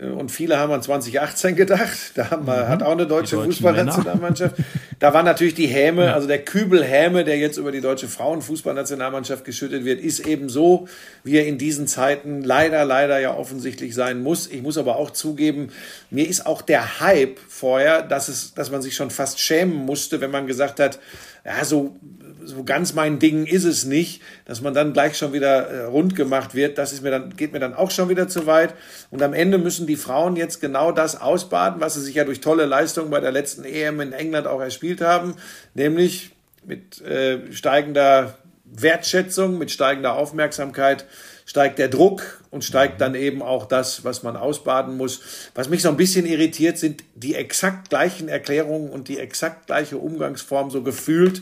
und viele haben an 2018 gedacht. Da haben wir, hat auch eine deutsche Fußballnationalmannschaft. Da war natürlich die Häme, also der Kübel Häme, der jetzt über die deutsche Frauenfußballnationalmannschaft geschüttet wird, ist eben so, wie er in diesen Zeiten leider, leider ja offensichtlich sein muss. Ich muss aber auch zugeben, mir ist auch der Hype vorher, dass es, dass man sich schon fast schämen musste, wenn man gesagt hat, ja, so, so ganz mein Ding ist es nicht, dass man dann gleich schon wieder äh, rund gemacht wird. Das ist mir dann, geht mir dann auch schon wieder zu weit. Und am Ende müssen die Frauen jetzt genau das ausbaden, was sie sich ja durch tolle Leistungen bei der letzten EM in England auch erspielt haben, nämlich mit äh, steigender Wertschätzung, mit steigender Aufmerksamkeit steigt der Druck und steigt dann eben auch das, was man ausbaden muss. Was mich so ein bisschen irritiert, sind die exakt gleichen Erklärungen und die exakt gleiche Umgangsform so gefühlt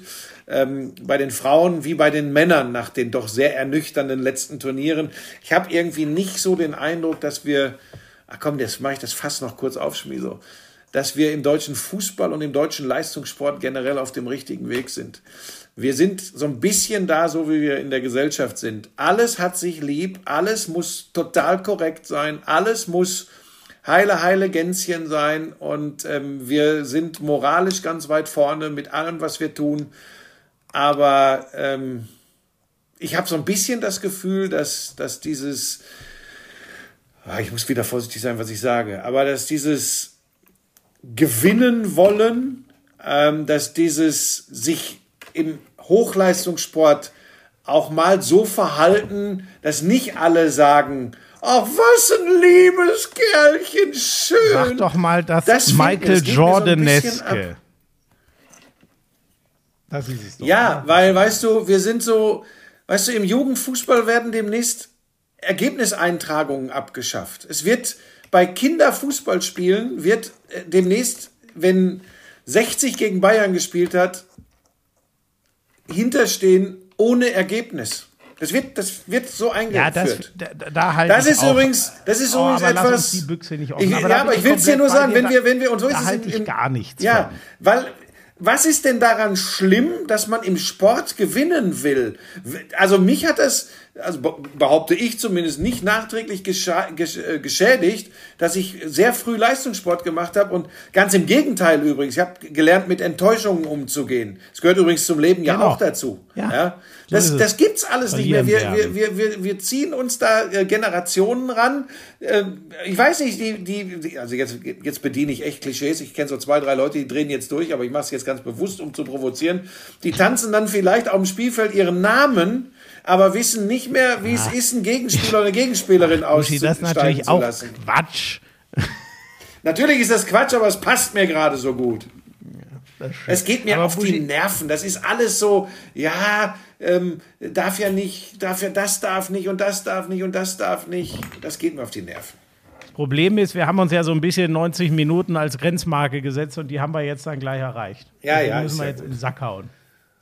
ähm, bei den Frauen wie bei den Männern nach den doch sehr ernüchternden letzten Turnieren. Ich habe irgendwie nicht so den Eindruck, dass wir, ach komm, jetzt mache ich das fast noch kurz auf, Schmieso, dass wir im deutschen Fußball und im deutschen Leistungssport generell auf dem richtigen Weg sind. Wir sind so ein bisschen da, so wie wir in der Gesellschaft sind. Alles hat sich lieb, alles muss total korrekt sein, alles muss heile, heile Gänschen sein und ähm, wir sind moralisch ganz weit vorne mit allem, was wir tun. Aber ähm, ich habe so ein bisschen das Gefühl, dass, dass dieses, ah, ich muss wieder vorsichtig sein, was ich sage, aber dass dieses Gewinnen wollen, ähm, dass dieses sich im Hochleistungssport auch mal so verhalten, dass nicht alle sagen, ach, was ein liebes Kerlchen, schön. Sag doch mal, dass Das Michael Jordaneske. Das ist es doch. Ja, weil, weißt du, wir sind so, weißt du, im Jugendfußball werden demnächst Ergebniseintragungen abgeschafft. Es wird bei Kinderfußballspielen wird äh, demnächst, wenn 60 gegen Bayern gespielt hat, hinterstehen ohne Ergebnis. Das wird, das wird so Ja, das, eingeführt. da, da halt Das ich ist auch. übrigens, das ist Oh, übrigens aber lass etwas. uns die Büchse nicht offen. Ich, Aber ja, aber ich will es dir nur sagen, wenn wir, wenn wir, und so ist es im- ich im- gar nichts Ja, von. weil was ist denn daran schlimm, dass man im Sport gewinnen will? Also mich hat das, also be- behaupte ich zumindest, nicht nachträglich äh, geschädigt, dass ich sehr früh Leistungssport gemacht habe und ganz im Gegenteil übrigens. Ich habe gelernt, mit Enttäuschungen umzugehen. Das gehört übrigens zum Leben ja Genau. auch dazu. Ja, Ja? So Das, es. das gibt's alles nicht mehr. Wir, wir, wir, wir, wir ziehen uns da äh, Generationen ran. Äh, ich weiß nicht, die, die, also jetzt, jetzt bediene ich echt Klischees. Ich kenne so zwei, drei Leute, die drehen jetzt durch, aber ich mache es jetzt ganz bewusst, um zu provozieren. Die tanzen dann vielleicht auf dem Spielfeld ihren Namen, aber wissen nicht mehr, wie es ist, einen Gegenspieler oder eine Gegenspielerin Uschi, das ist auszusteigen natürlich auch. Quatsch. Natürlich ist das Quatsch, aber es passt mir gerade so gut. Das. Es geht mir Aber auf die Nerven. Das ist alles so, ja, ähm, darf ja nicht, darf ja, das darf nicht und das darf nicht und das darf nicht. Das geht mir auf die Nerven. Problem ist, wir haben uns ja so ein bisschen 90 Minuten als Grenzmarke gesetzt und die haben wir jetzt dann gleich erreicht. Ja, Deswegen ja, müssen wir jetzt gut. in den Sack hauen.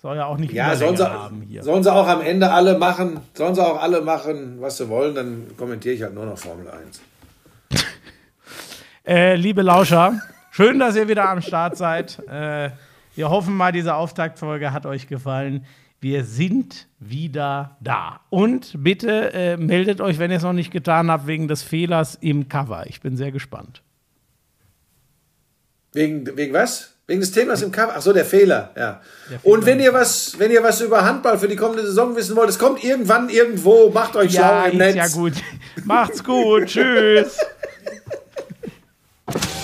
Soll ja auch nicht Ja, sollen sie, haben hier. sollen sie auch am Ende alle machen, sollen sie auch alle machen, was sie wollen, dann kommentiere ich halt nur noch Formel 1. Äh, liebe Lauscher, schön, dass ihr wieder am Start seid. Äh, Wir hoffen mal, diese Auftaktfolge hat euch gefallen. Wir sind wieder da. Und bitte äh, meldet euch, wenn ihr es noch nicht getan habt, wegen des Fehlers im Cover. Ich bin sehr gespannt. Wegen, wegen was? Wegen des Themas im Cover. Ach so, der Fehler, ja. Der Fehler und wenn ihr was, wenn ihr was über Handball für die kommende Saison wissen wollt, es kommt irgendwann irgendwo. Macht euch ja, schlau im Netz. Ja gut. Macht's gut. Tschüss.